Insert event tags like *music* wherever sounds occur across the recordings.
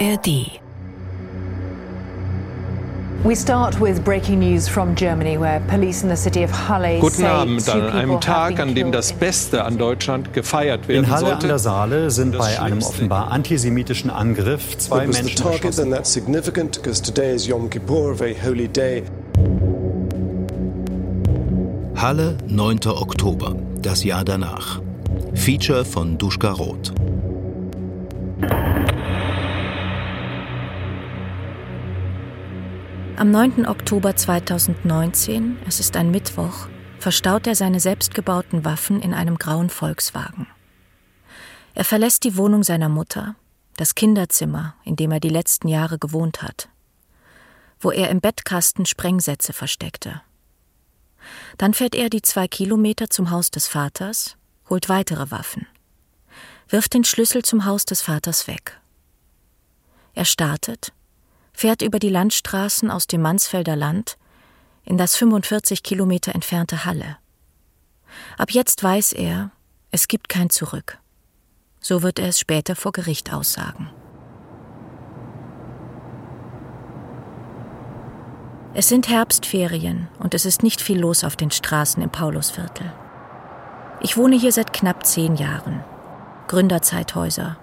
ARD. We start with breaking news from Germany, where police in the city of Halle Guten Abend an einem Tag, an dem das Beste an Deutschland gefeiert werden In Halle sollte. an der Saale sind bei einem offenbar antisemitischen Angriff zwei Menschen erschossen. and that's significant because today is Yom Kippur, a very holy day. Halle, 9. Oktober, das Jahr danach. Feature von Duschka Roth. Am 9. Oktober 2019, es ist ein Mittwoch, verstaut er seine selbstgebauten Waffen in einem grauen Volkswagen. Er verlässt die Wohnung seiner Mutter, das Kinderzimmer, in dem er die letzten Jahre gewohnt hat, wo er im Bettkasten Sprengsätze versteckte. Dann fährt er die zwei Kilometer zum Haus des Vaters, holt weitere Waffen, wirft den Schlüssel zum Haus des Vaters weg. Er startet, fährt über die Landstraßen aus dem Mansfelder Land in das 45 Kilometer entfernte Halle. Ab jetzt weiß er, es gibt kein Zurück. So wird er es später vor Gericht aussagen. Es sind Herbstferien und es ist nicht viel los auf den Straßen im Paulusviertel. Ich wohne hier seit knapp zehn Jahren. Gründerzeithäuser.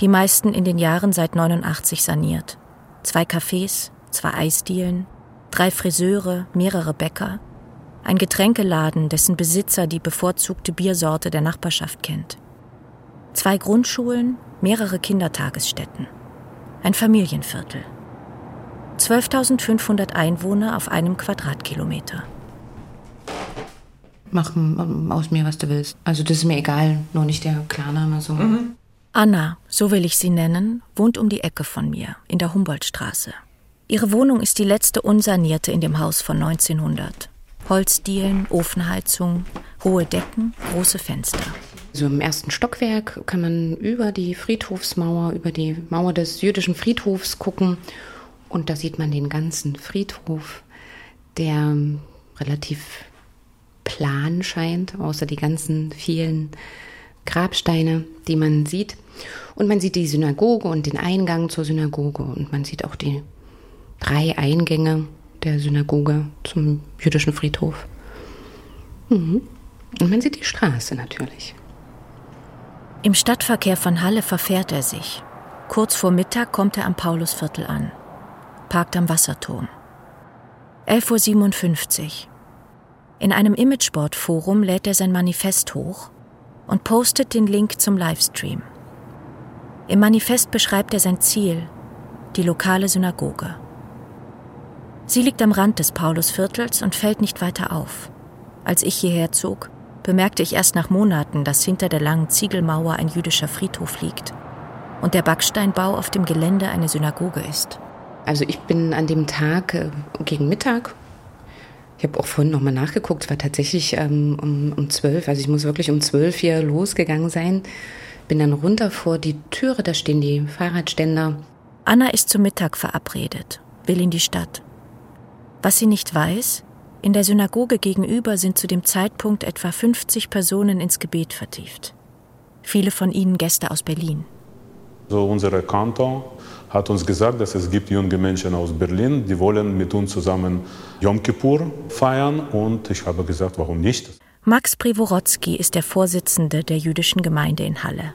Die meisten in den Jahren seit 89 saniert. Zwei Cafés, zwei Eisdielen, drei Friseure, mehrere Bäcker, ein Getränkeladen, dessen Besitzer die bevorzugte Biersorte der Nachbarschaft kennt. Zwei Grundschulen, mehrere Kindertagesstätten. Ein Familienviertel. 12.500 Einwohner auf einem Quadratkilometer. Mach aus mir, was du willst. Also das ist mir egal, nur nicht der Klarname so. Anna, so will ich sie nennen, wohnt um die Ecke von mir, in der Humboldtstraße. Ihre Wohnung ist die letzte unsanierte in dem Haus von 1900. Holzdielen, Ofenheizung, hohe Decken, große Fenster. So im ersten Stockwerk kann man über die Friedhofsmauer, über die Mauer des jüdischen Friedhofs gucken. Und da sieht man den ganzen Friedhof, der relativ plan scheint, außer die ganzen vielen Grabsteine, die man sieht. Und man sieht die Synagoge und den Eingang zur Synagoge. Und man sieht auch die drei Eingänge der Synagoge zum jüdischen Friedhof. Mhm. Und man sieht die Straße natürlich. Im Stadtverkehr von Halle verfährt er sich. Kurz vor Mittag kommt er am Paulusviertel an, parkt am Wasserturm. 11.57 Uhr. In einem Imageboard-Forum lädt er sein Manifest hoch und postet den Link zum Livestream. Im Manifest beschreibt er sein Ziel, die lokale Synagoge. Sie liegt am Rand des Paulusviertels und fällt nicht weiter auf. Als ich hierher zog, bemerkte ich erst nach Monaten, dass hinter der langen Ziegelmauer ein jüdischer Friedhof liegt und der Backsteinbau auf dem Gelände eine Synagoge ist. Also ich bin an dem Tag äh, gegen Mittag, ich habe auch vorhin nochmal nachgeguckt, es war tatsächlich ähm, um, um 12, also ich muss wirklich um 12 hier losgegangen sein, bin dann runter vor die Türe, da stehen die Fahrradständer. Anna ist zum Mittag verabredet, will in die Stadt. Was sie nicht weiß, in der Synagoge gegenüber sind zu dem Zeitpunkt etwa 50 Personen ins Gebet vertieft. Viele von ihnen Gäste aus Berlin. So unser Kanton hat uns gesagt, dass es gibt junge Menschen aus Berlin, die wollen mit uns zusammen Yom Kippur feiern und ich habe gesagt, warum nicht? Max Privorotsky ist der Vorsitzende der jüdischen Gemeinde in Halle.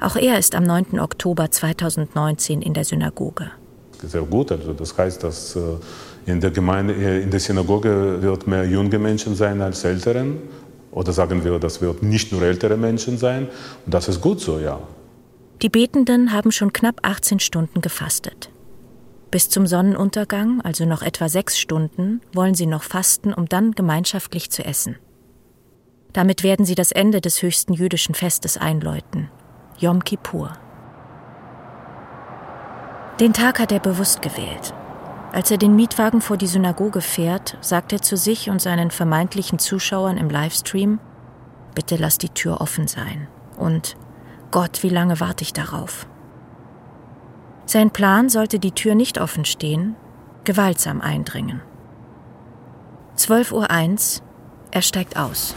Auch er ist am 9. Oktober 2019 in der Synagoge. Sehr gut, also das heißt, dass äh, in der Gemeinde, äh, in der Synagoge wird mehr junge Menschen sein als älteren oder sagen wir, das wird nicht nur ältere Menschen sein und das ist gut so, ja. Die Betenden haben schon knapp 18 Stunden gefastet. Bis zum Sonnenuntergang, also noch etwa sechs Stunden, wollen sie noch fasten, um dann gemeinschaftlich zu essen. Damit werden sie das Ende des höchsten jüdischen Festes einläuten, Yom Kippur. Den Tag hat er bewusst gewählt. Als er den Mietwagen vor die Synagoge fährt, sagt er zu sich und seinen vermeintlichen Zuschauern im Livestream, bitte lass die Tür offen sein. Und Gott, wie lange warte ich darauf? Sein Plan sollte die Tür nicht offen stehen, gewaltsam eindringen. 12.01 Uhr, er steigt aus.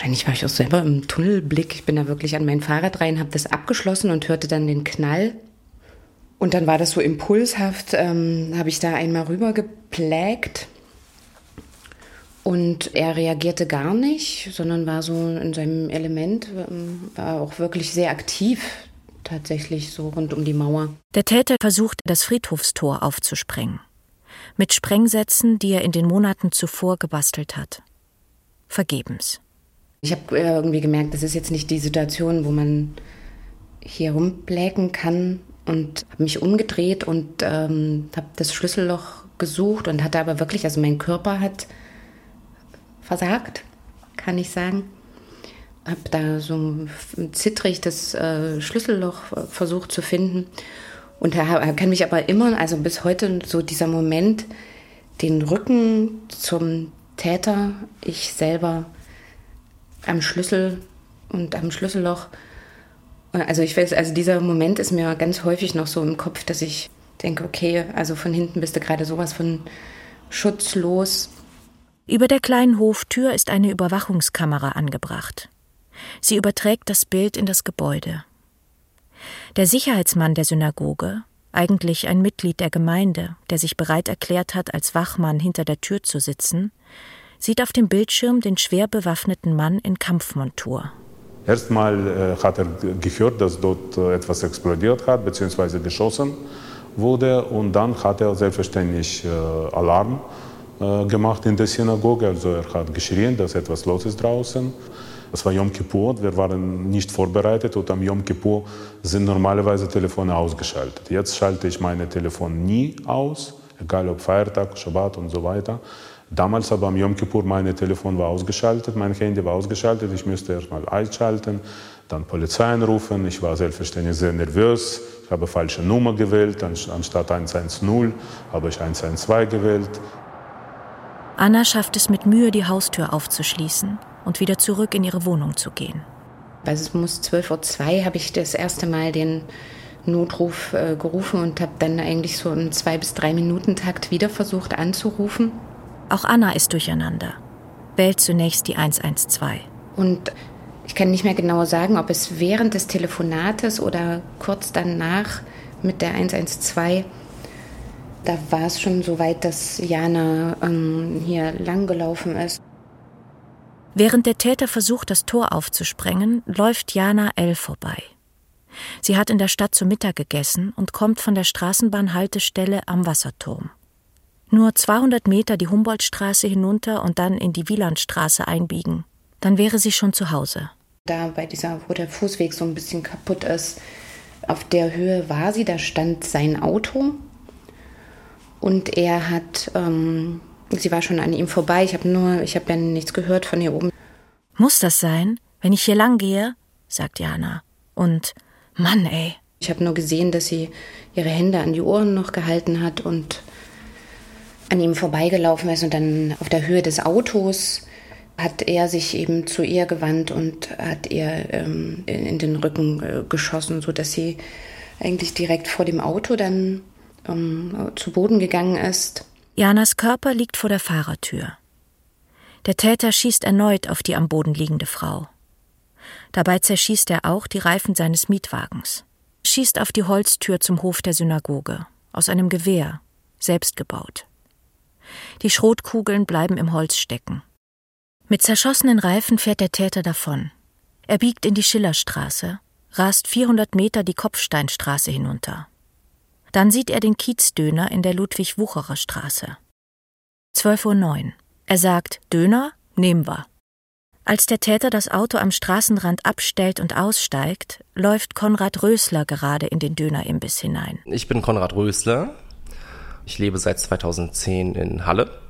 wahrscheinlich war ich auch selber im Tunnelblick. Ich bin da wirklich an mein Fahrrad rein, habe das abgeschlossen und hörte dann den Knall. Und dann war das so impulshaft, ähm, habe ich da einmal rüber geplägt. Und er reagierte gar nicht, sondern war so in seinem Element, ähm, war auch wirklich sehr aktiv, tatsächlich so rund um die Mauer. Der Täter versuchte, das Friedhofstor aufzusprengen. Mit Sprengsätzen, die er in den Monaten zuvor gebastelt hat. Vergebens. Ich habe äh, irgendwie gemerkt, das ist jetzt nicht die Situation, wo man hier rumbläken kann und habe mich umgedreht und ähm, habe das Schlüsselloch gesucht und hatte aber wirklich, also mein Körper hat versagt, kann ich sagen. Habe da so zittrig das äh, Schlüsselloch äh, versucht zu finden und er kann mich aber immer, also bis heute so dieser Moment, den Rücken zum Täter, ich selber am Schlüssel und am Schlüsselloch. Also ich weiß, also dieser Moment ist mir ganz häufig noch so im Kopf, dass ich denke, okay, also von hinten bist du gerade sowas von schutzlos. Über der kleinen Hoftür ist eine Überwachungskamera angebracht. Sie überträgt das Bild in das Gebäude. Der Sicherheitsmann der Synagoge, eigentlich ein Mitglied der Gemeinde, der sich bereit erklärt hat, als Wachmann hinter der Tür zu sitzen, sieht auf dem Bildschirm den schwer bewaffneten Mann in Kampfmontur. Erstmal äh, hat er gehört, dass dort äh, etwas explodiert hat bzw. geschossen wurde und dann hat er selbstverständlich äh, Alarm gemacht in der Synagoge. Also er hat geschrien, dass etwas los ist draußen. Es war Yom Kippur, wir waren nicht vorbereitet und am Yom Kippur sind normalerweise Telefone ausgeschaltet. Jetzt schalte ich meine Telefone nie aus, egal ob Feiertag, Shabbat und so weiter. Damals aber am Yom Kippur, mein Telefon war ausgeschaltet, mein Handy war ausgeschaltet. Ich musste erst mal einschalten, dann Polizei anrufen. Ich war selbstverständlich sehr nervös. Ich habe falsche Nummer gewählt. Anstatt 110 habe ich 112 gewählt. Anna schafft es mit Mühe, die Haustür aufzuschließen und wieder zurück in ihre Wohnung zu gehen. Also es muss 12.02 Uhr habe ich das erste Mal den Notruf äh, gerufen und habe dann eigentlich so im zwei bis drei Minuten Takt wieder versucht anzurufen. Auch Anna ist durcheinander. Wählt zunächst die 112. Und ich kann nicht mehr genau sagen, ob es während des Telefonates oder kurz danach mit der 112, da war es schon so weit, dass Jana ähm, hier langgelaufen ist. Während der Täter versucht, das Tor aufzusprengen, läuft Jana L. vorbei. Sie hat in der Stadt zu Mittag gegessen und kommt von der Straßenbahnhaltestelle am Wasserturm. Nur 200 Meter die Humboldtstraße hinunter und dann in die Wielandstraße einbiegen. Dann wäre sie schon zu Hause. Da bei dieser, wo der Fußweg so ein bisschen kaputt ist, auf der Höhe war sie, da stand sein Auto. Und er hat, ähm, sie war schon an ihm vorbei. Ich habe nur, ich habe ja nichts gehört von hier oben. Muss das sein, wenn ich hier lang gehe? sagt Jana. Und Mann, ey. Ich habe nur gesehen, dass sie ihre Hände an die Ohren noch gehalten hat und an ihm vorbeigelaufen ist und dann auf der Höhe des Autos hat er sich eben zu ihr gewandt und hat ihr ähm, in, den Rücken äh, geschossen, sodass sie eigentlich direkt vor dem Auto dann ähm, zu Boden gegangen ist. Janas Körper liegt vor der Fahrertür. Der Täter schießt erneut auf die am Boden liegende Frau. Dabei zerschießt er auch die Reifen seines Mietwagens, schießt auf die Holztür zum Hof der Synagoge, aus einem Gewehr, selbst gebaut. Die Schrotkugeln bleiben im Holz stecken. Mit zerschossenen Reifen fährt der Täter davon. Er biegt in die Schillerstraße, rast 400 Meter die Kopfsteinstraße hinunter. Dann sieht er den Kiezdöner in der Ludwig-Wucherer Straße. 12.09 Uhr. Er sagt, Döner, nehmen wir. Als der Täter das Auto am Straßenrand abstellt und aussteigt, läuft Konrad Rösler gerade in den Dönerimbiss hinein. Ich bin Konrad Rösler, ich lebe seit 2010 in Halle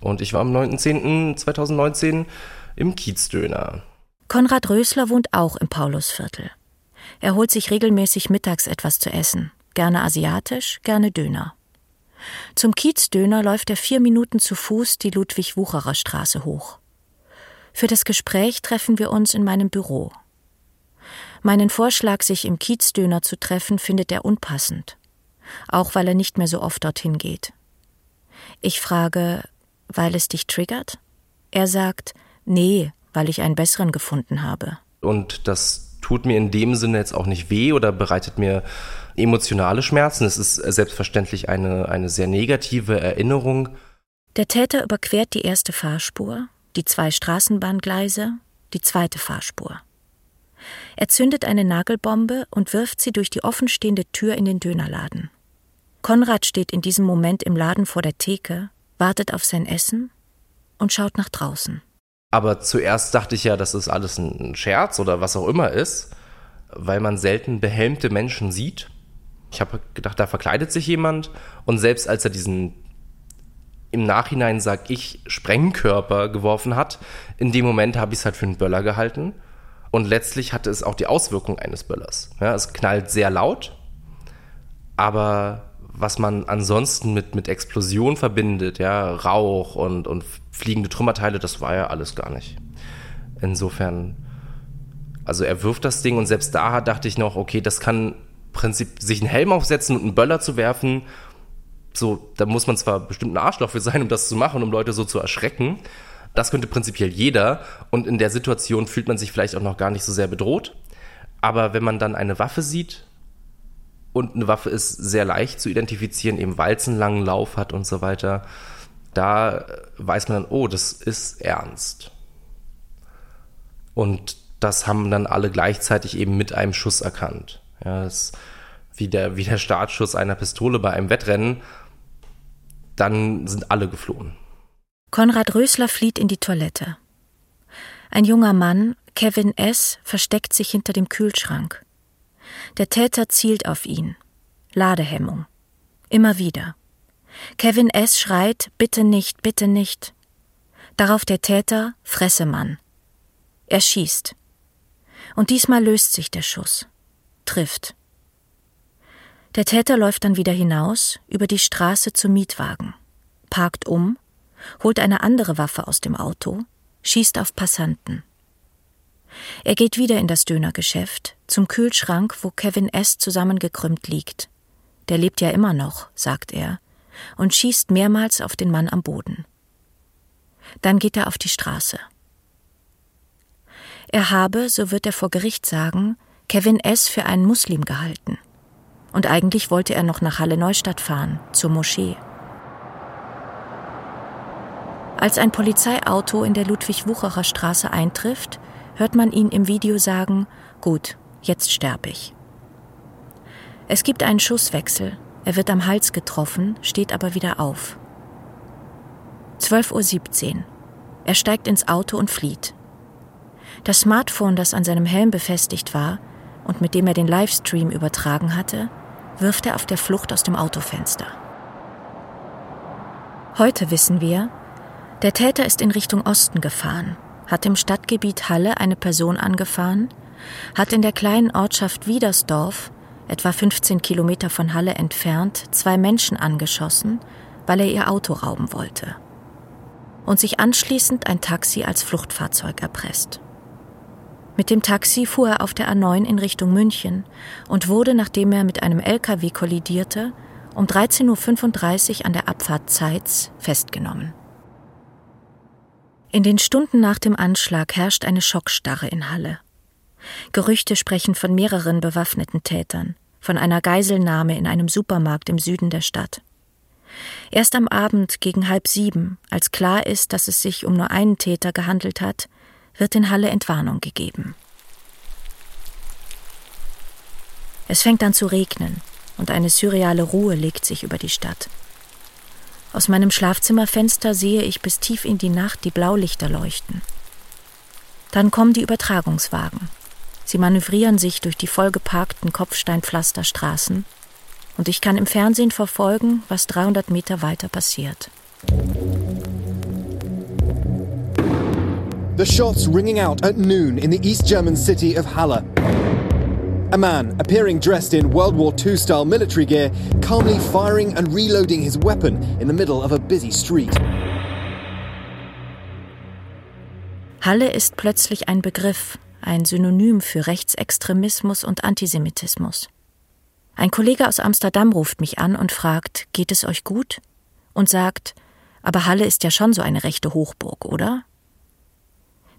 und ich war am 9.10.2019 im Kiezdöner. Konrad Rösler wohnt auch im Paulusviertel. Er holt sich regelmäßig mittags etwas zu essen, gerne asiatisch, gerne Döner. Zum Kiezdöner läuft er vier Minuten zu Fuß die Ludwig-Wucherer Straße hoch. Für das Gespräch treffen wir uns in meinem Büro. Meinen Vorschlag, sich im Kiezdöner zu treffen, findet er unpassend auch weil er nicht mehr so oft dorthin geht. Ich frage, weil es dich triggert? Er sagt, nee, weil ich einen besseren gefunden habe. Und das tut mir in dem Sinne jetzt auch nicht weh oder bereitet mir emotionale Schmerzen. Es ist selbstverständlich eine, eine sehr negative Erinnerung. Der Täter überquert die erste Fahrspur, die zwei Straßenbahngleise, die zweite Fahrspur. Er zündet eine Nagelbombe und wirft sie durch die offenstehende Tür in den Dönerladen. Konrad steht in diesem Moment im Laden vor der Theke, wartet auf sein Essen und schaut nach draußen. Aber zuerst dachte ich ja, dass es alles ein Scherz oder was auch immer ist, weil man selten behelmte Menschen sieht. Ich habe gedacht, da verkleidet sich jemand und selbst als er diesen im Nachhinein sag ich Sprengkörper geworfen hat, in dem Moment habe ich es halt für einen Böller gehalten und letztlich hatte es auch die Auswirkung eines Böllers. Ja, es knallt sehr laut, aber was man ansonsten mit, mit Explosion verbindet, ja, Rauch und, und fliegende Trümmerteile, das war ja alles gar nicht. Insofern, also er wirft das Ding und selbst da dachte ich noch, okay, das kann Prinzip sich einen Helm aufsetzen und einen Böller zu werfen. So, da muss man zwar bestimmt ein Arschloch für sein, um das zu machen, um Leute so zu erschrecken. Das könnte prinzipiell jeder und in der Situation fühlt man sich vielleicht auch noch gar nicht so sehr bedroht. Aber wenn man dann eine Waffe sieht und eine Waffe ist sehr leicht zu identifizieren, eben weil es einen langen Lauf hat und so weiter, da weiß man dann, oh, das ist ernst. Und das haben dann alle gleichzeitig eben mit einem Schuss erkannt. Ja, das wie der, wie der Startschuss einer Pistole bei einem Wettrennen. Dann sind alle geflohen. Konrad Rösler flieht in die Toilette. Ein junger Mann, Kevin S., versteckt sich hinter dem Kühlschrank. Der Täter zielt auf ihn. Ladehemmung. Immer wieder. Kevin S. schreit, bitte nicht, bitte nicht. Darauf der Täter, fresse Mann. Er schießt. Und diesmal löst sich der Schuss. Trifft. Der Täter läuft dann wieder hinaus, über die Straße zum Mietwagen, parkt um, holt eine andere Waffe aus dem Auto, schießt auf Passanten. Er geht wieder in das Dönergeschäft, zum Kühlschrank, wo Kevin S. zusammengekrümmt liegt. Der lebt ja immer noch, sagt er, und schießt mehrmals auf den Mann am Boden. Dann geht er auf die Straße. Er habe, so wird er vor Gericht sagen, Kevin S. für einen Muslim gehalten. Und eigentlich wollte er noch nach Halle Neustadt fahren, zur Moschee. Als ein Polizeiauto in der Ludwig-Wucherer Straße eintrifft, hört man ihn im Video sagen, gut, jetzt sterb ich. Es gibt einen Schusswechsel, er wird am Hals getroffen, steht aber wieder auf. 12.17 Uhr. Er steigt ins Auto und flieht. Das Smartphone, das an seinem Helm befestigt war und mit dem er den Livestream übertragen hatte, wirft er auf der Flucht aus dem Autofenster. Heute wissen wir, der Täter ist in Richtung Osten gefahren, hat im Stadtgebiet Halle eine Person angefahren, hat in der kleinen Ortschaft Wiedersdorf, etwa 15 Kilometer von Halle entfernt, zwei Menschen angeschossen, weil er ihr Auto rauben wollte. Und sich anschließend ein Taxi als Fluchtfahrzeug erpresst. Mit dem Taxi fuhr er auf der A9 in Richtung München und wurde, nachdem er mit einem LKW kollidierte, um 13.35 Uhr an der Abfahrt Zeitz festgenommen. In den Stunden nach dem Anschlag herrscht eine Schockstarre in Halle. Gerüchte sprechen von mehreren bewaffneten Tätern, von einer Geiselnahme in einem Supermarkt im Süden der Stadt. Erst am Abend gegen halb sieben, als klar ist, dass es sich um nur einen Täter gehandelt hat, wird in Halle Entwarnung gegeben. Es fängt an zu regnen und eine surreale Ruhe legt sich über die Stadt. Aus meinem Schlafzimmerfenster sehe ich bis tief in die Nacht die Blaulichter leuchten. Dann kommen die Übertragungswagen. Sie manövrieren sich durch die vollgeparkten Kopfsteinpflasterstraßen und ich kann im Fernsehen verfolgen, was 300 Meter weiter passiert. The shots ringing out at noon in the East German city of Halle. A man, appearing dressed in World War II style military gear, calmly firing and reloading his weapon in the middle of a busy street. Halle ist plötzlich ein Begriff, ein Synonym für Rechtsextremismus und Antisemitismus. Ein Kollege aus Amsterdam ruft mich an und fragt, geht es euch gut? Und sagt, aber Halle ist ja schon so eine rechte Hochburg, oder?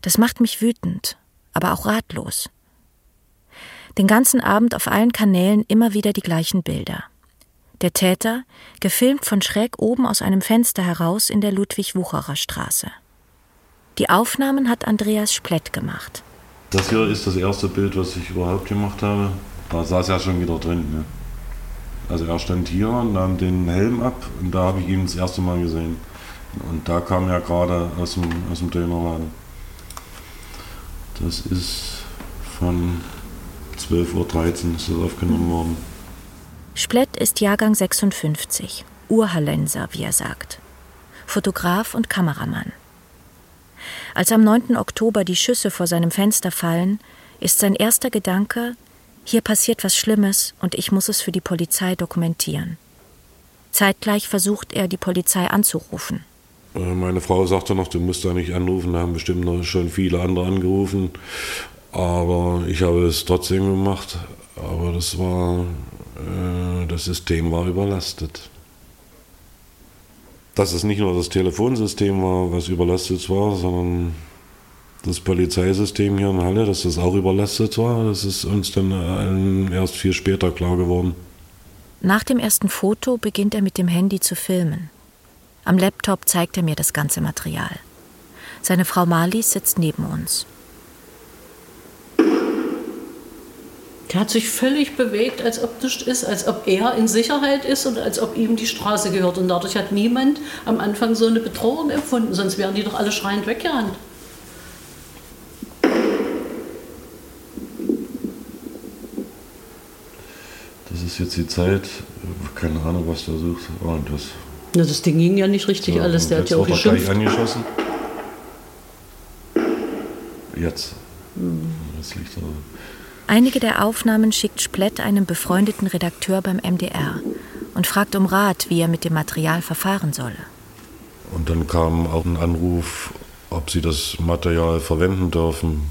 Das macht mich wütend, aber auch ratlos. Den ganzen Abend auf allen Kanälen immer wieder die gleichen Bilder. Der Täter, gefilmt von schräg oben aus einem Fenster heraus in der Ludwig-Wucherer Straße. Die Aufnahmen hat Andreas Splett gemacht. Das hier ist das erste Bild, was ich überhaupt gemacht habe. Da saß er schon wieder drin. Ne? Also er stand hier, nahm den Helm ab und da habe ich ihn das erste Mal gesehen. Und da kam er gerade aus dem, aus dem Dönerladen. Das ist von 12.13 Uhr ist das aufgenommen worden. Splett ist Jahrgang 56, Urhallenser, wie er sagt. Fotograf und Kameramann. Als am 9. Oktober die Schüsse vor seinem Fenster fallen, ist sein erster Gedanke, hier passiert was Schlimmes und ich muss es für die Polizei dokumentieren. Zeitgleich versucht er, die Polizei anzurufen. Äh, meine Frau sagte noch, du musst da nicht anrufen, da haben bestimmt noch schon viele andere angerufen. Aber ich habe es trotzdem gemacht. Aber das war, äh, das System war überlastet. Dass es nicht nur das Telefonsystem war, was überlastet war, sondern das Polizeisystem hier in Halle, dass das auch überlastet war, das ist uns dann erst viel später klar geworden. Nach dem ersten Foto beginnt er mit dem Handy zu filmen. Am Laptop zeigt er mir das ganze Material. Seine Frau Marlies sitzt neben uns. Der hat sich völlig bewegt, als ob nichts ist, als ob er in Sicherheit ist und als ob ihm die Straße gehört. Und dadurch hat niemand am Anfang so eine Bedrohung empfunden, sonst wären die doch alle schreiend weggerannt. Das ist jetzt die Zeit, keine Ahnung, was der sucht. Oh, und das, Na, das Ding ging ja nicht richtig so, alles, der hat ja auch geschimpft. angeschossen. Jetzt. Hm. Jetzt liegt er. Einige der Aufnahmen schickt Splett einem befreundeten Redakteur beim MDR und fragt um Rat, wie er mit dem Material verfahren solle. Und dann kam auch ein Anruf, ob sie das Material verwenden dürfen.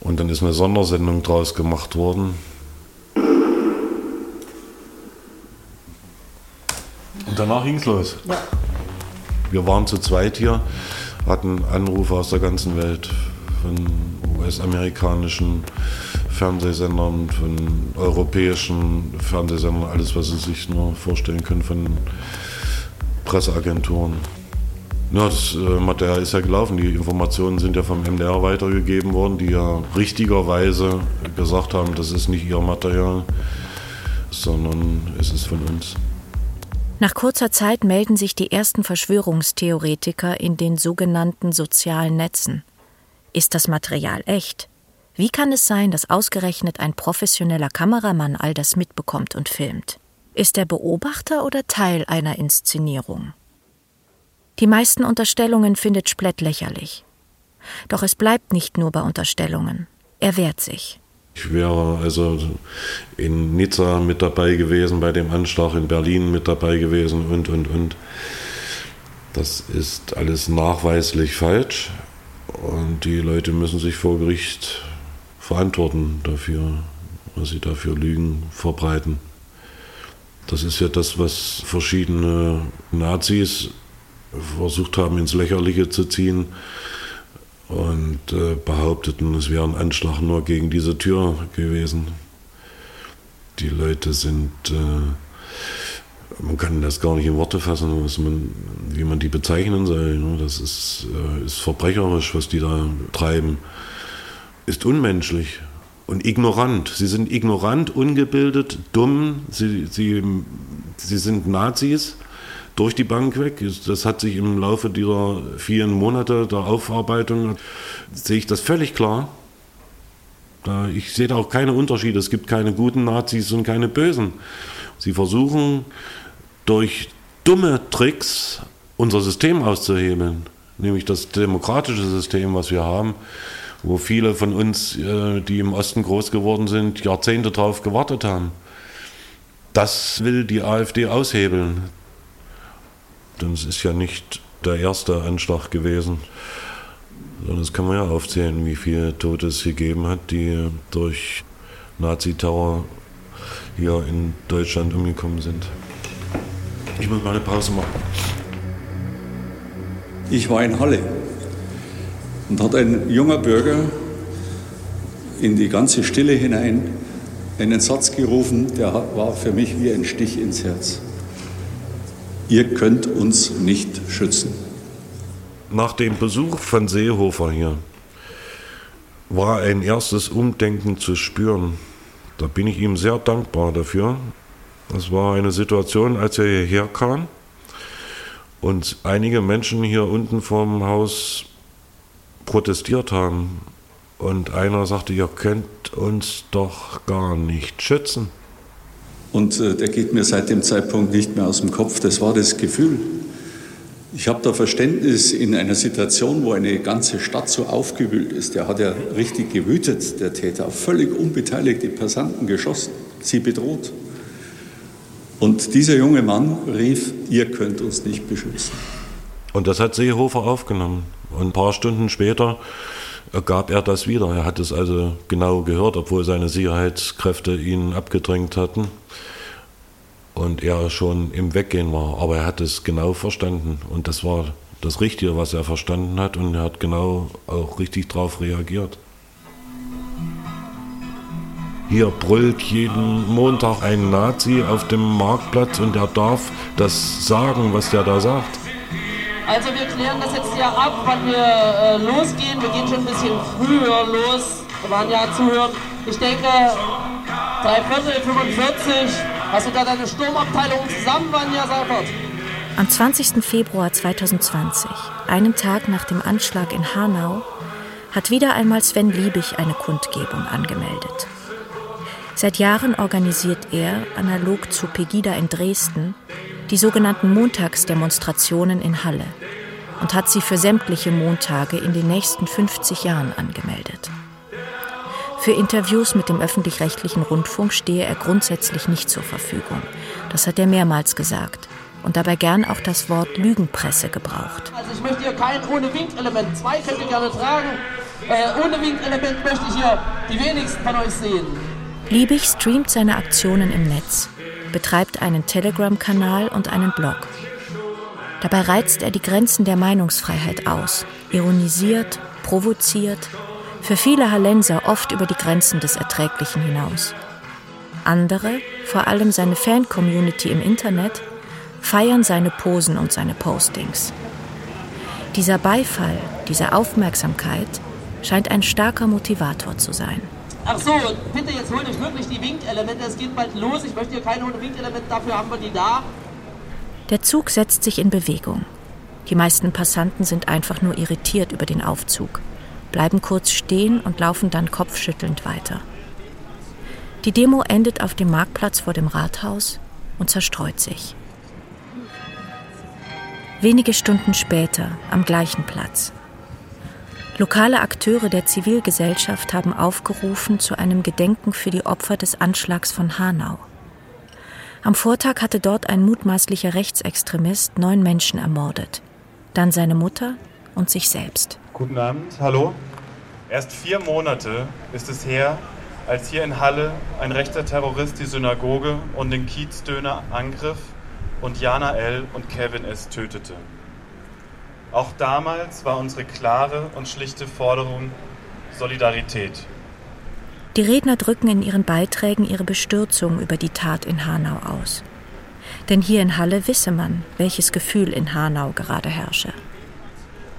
Und dann ist eine Sondersendung draus gemacht worden. Und danach ging es los. Ja. Wir waren zu zweit hier, hatten Anrufe aus der ganzen Welt von US-amerikanischen Fernsehsendern, von europäischen Fernsehsendern, alles, was Sie sich nur vorstellen können, von Presseagenturen. Ja, das äh, Material ist ja gelaufen. Die Informationen sind ja vom MDR weitergegeben worden, die ja richtigerweise gesagt haben, das ist nicht ihr Material, sondern es ist von uns. Nach kurzer Zeit melden sich die ersten Verschwörungstheoretiker in den sogenannten sozialen Netzen. Ist das Material echt? Wie kann es sein, dass ausgerechnet ein professioneller Kameramann all das mitbekommt und filmt? Ist er Beobachter oder Teil einer Inszenierung? Die meisten Unterstellungen findet Splett lächerlich. Doch es bleibt nicht nur bei Unterstellungen. Er wehrt sich. Ich wäre also in Nizza mit dabei gewesen, bei dem Anschlag in Berlin mit dabei gewesen und, und, und. Das ist alles nachweislich falsch. Und die Leute müssen sich vor Gericht verantworten dafür, was sie dafür Lügen verbreiten. Das ist ja das, was verschiedene Nazis versucht haben, ins Lächerliche zu ziehen und äh, behaupteten, es wäre ein Anschlag nur gegen diese Tür gewesen. Die Leute sind äh, man kann das gar nicht in Worte fassen, man, wie man die bezeichnen soll. Ne? Das ist, äh, ist verbrecherisch, was die da treiben. Ist unmenschlich und ignorant. Sie sind ignorant, ungebildet, dumm. Sie, sie, sie sind Nazis durch die Bank weg. Das hat sich im Laufe dieser vielen Monate der Aufarbeitung, sehe ich das völlig klar. Ich sehe da auch keine Unterschiede. Es gibt keine guten Nazis und keine bösen. Sie versuchen durch dumme Tricks unser System auszuhebeln, nämlich das demokratische System, was wir haben, wo viele von uns, äh, die im Osten groß geworden sind, Jahrzehnte darauf gewartet haben. Das will die AfD aushebeln. Denn es ist ja nicht der erste Anschlag gewesen, sondern das kann man ja aufzählen, wie viele Tote es gegeben hat, die durch Naziterror hier in Deutschland umgekommen sind. Ich muss mal eine Pause machen. Ich war in Halle Und hat ein junger Bürger in die ganze Stille hinein einen Satz gerufen, der war für mich wie ein Stich ins Herz. Ihr könnt uns nicht schützen. Nach dem Besuch von Seehofer hier war ein erstes Umdenken zu spüren. Da bin ich ihm sehr dankbar dafür. Das war eine Situation, als er hierher kam und einige Menschen hier unten vorm Haus protestiert haben. Und einer sagte, ihr könnt uns doch gar nicht schützen. Und äh, der geht mir seit dem Zeitpunkt nicht mehr aus dem Kopf. Das war das Gefühl. Ich habe da Verständnis in einer Situation, wo eine ganze Stadt so aufgewühlt ist. Der hat ja richtig gewütet, der Täter, auf völlig unbeteiligte Passanten geschossen, sie bedroht. Und dieser junge Mann rief, ihr könnt uns nicht beschützen. Und das hat Seehofer aufgenommen. Und ein paar Stunden später gab er das wieder. Er hat es also genau gehört, obwohl seine Sicherheitskräfte ihn abgedrängt hatten und er schon im Weggehen war. Aber er hat es genau verstanden und das war das Richtige, was er verstanden hat und er hat genau auch richtig darauf reagiert. Hier brüllt jeden Montag ein Nazi auf dem Marktplatz und er darf das sagen, was der da sagt. Also wir klären das jetzt hier ab, wann wir äh, losgehen. Wir gehen schon ein bisschen früher los. Wir waren ja zuhören. Ich denke, drei Viertel, 45. Hast du da deine Sturmabteilung zusammen, Vanja Seifert? Am 20. Februar 2020, einen Tag nach dem Anschlag in Hanau, hat wieder einmal Sven Liebig eine Kundgebung angemeldet. Seit Jahren organisiert er, analog zu Pegida in Dresden, die sogenannten Montagsdemonstrationen in Halle und hat sie für sämtliche Montage in den nächsten 50 Jahren angemeldet. Für Interviews mit dem öffentlich-rechtlichen Rundfunk stehe er grundsätzlich nicht zur Verfügung. Das hat er mehrmals gesagt und dabei gern auch das Wort Lügenpresse gebraucht. Also ich möchte hier kein ohne Winkelement. Zwei könnt ihr gerne tragen. Äh, ohne Winkelement möchte ich hier die wenigsten von euch sehen. Liebig streamt seine Aktionen im Netz, betreibt einen Telegram-Kanal und einen Blog. Dabei reizt er die Grenzen der Meinungsfreiheit aus, ironisiert, provoziert, für viele Hallenser oft über die Grenzen des Erträglichen hinaus. Andere, vor allem seine Fan-Community im Internet, feiern seine Posen und seine Postings. Dieser Beifall, diese Aufmerksamkeit scheint ein starker Motivator zu sein. Ach so, bitte jetzt holt euch wirklich die Winkelemente. Es geht bald los. Ich möchte hier keine ohne Winkelemente. Dafür haben wir die da. Der Zug setzt sich in Bewegung. Die meisten Passanten sind einfach nur irritiert über den Aufzug, bleiben kurz stehen und laufen dann kopfschüttelnd weiter. Die Demo endet auf dem Marktplatz vor dem Rathaus und zerstreut sich. Wenige Stunden später, am gleichen Platz, Lokale Akteure der Zivilgesellschaft haben aufgerufen zu einem Gedenken für die Opfer des Anschlags von Hanau. Am Vortag hatte dort ein mutmaßlicher Rechtsextremist neun Menschen ermordet, dann seine Mutter und sich selbst. Guten Abend, hallo. Erst vier Monate ist es her, als hier in Halle ein rechter Terrorist die Synagoge und den Kiezdöner angriff und Jana L. und Kevin S. tötete. Auch damals war unsere klare und schlichte Forderung Solidarität. Die Redner drücken in ihren Beiträgen ihre Bestürzung über die Tat in Hanau aus. Denn hier in Halle wisse man, welches Gefühl in Hanau gerade herrsche.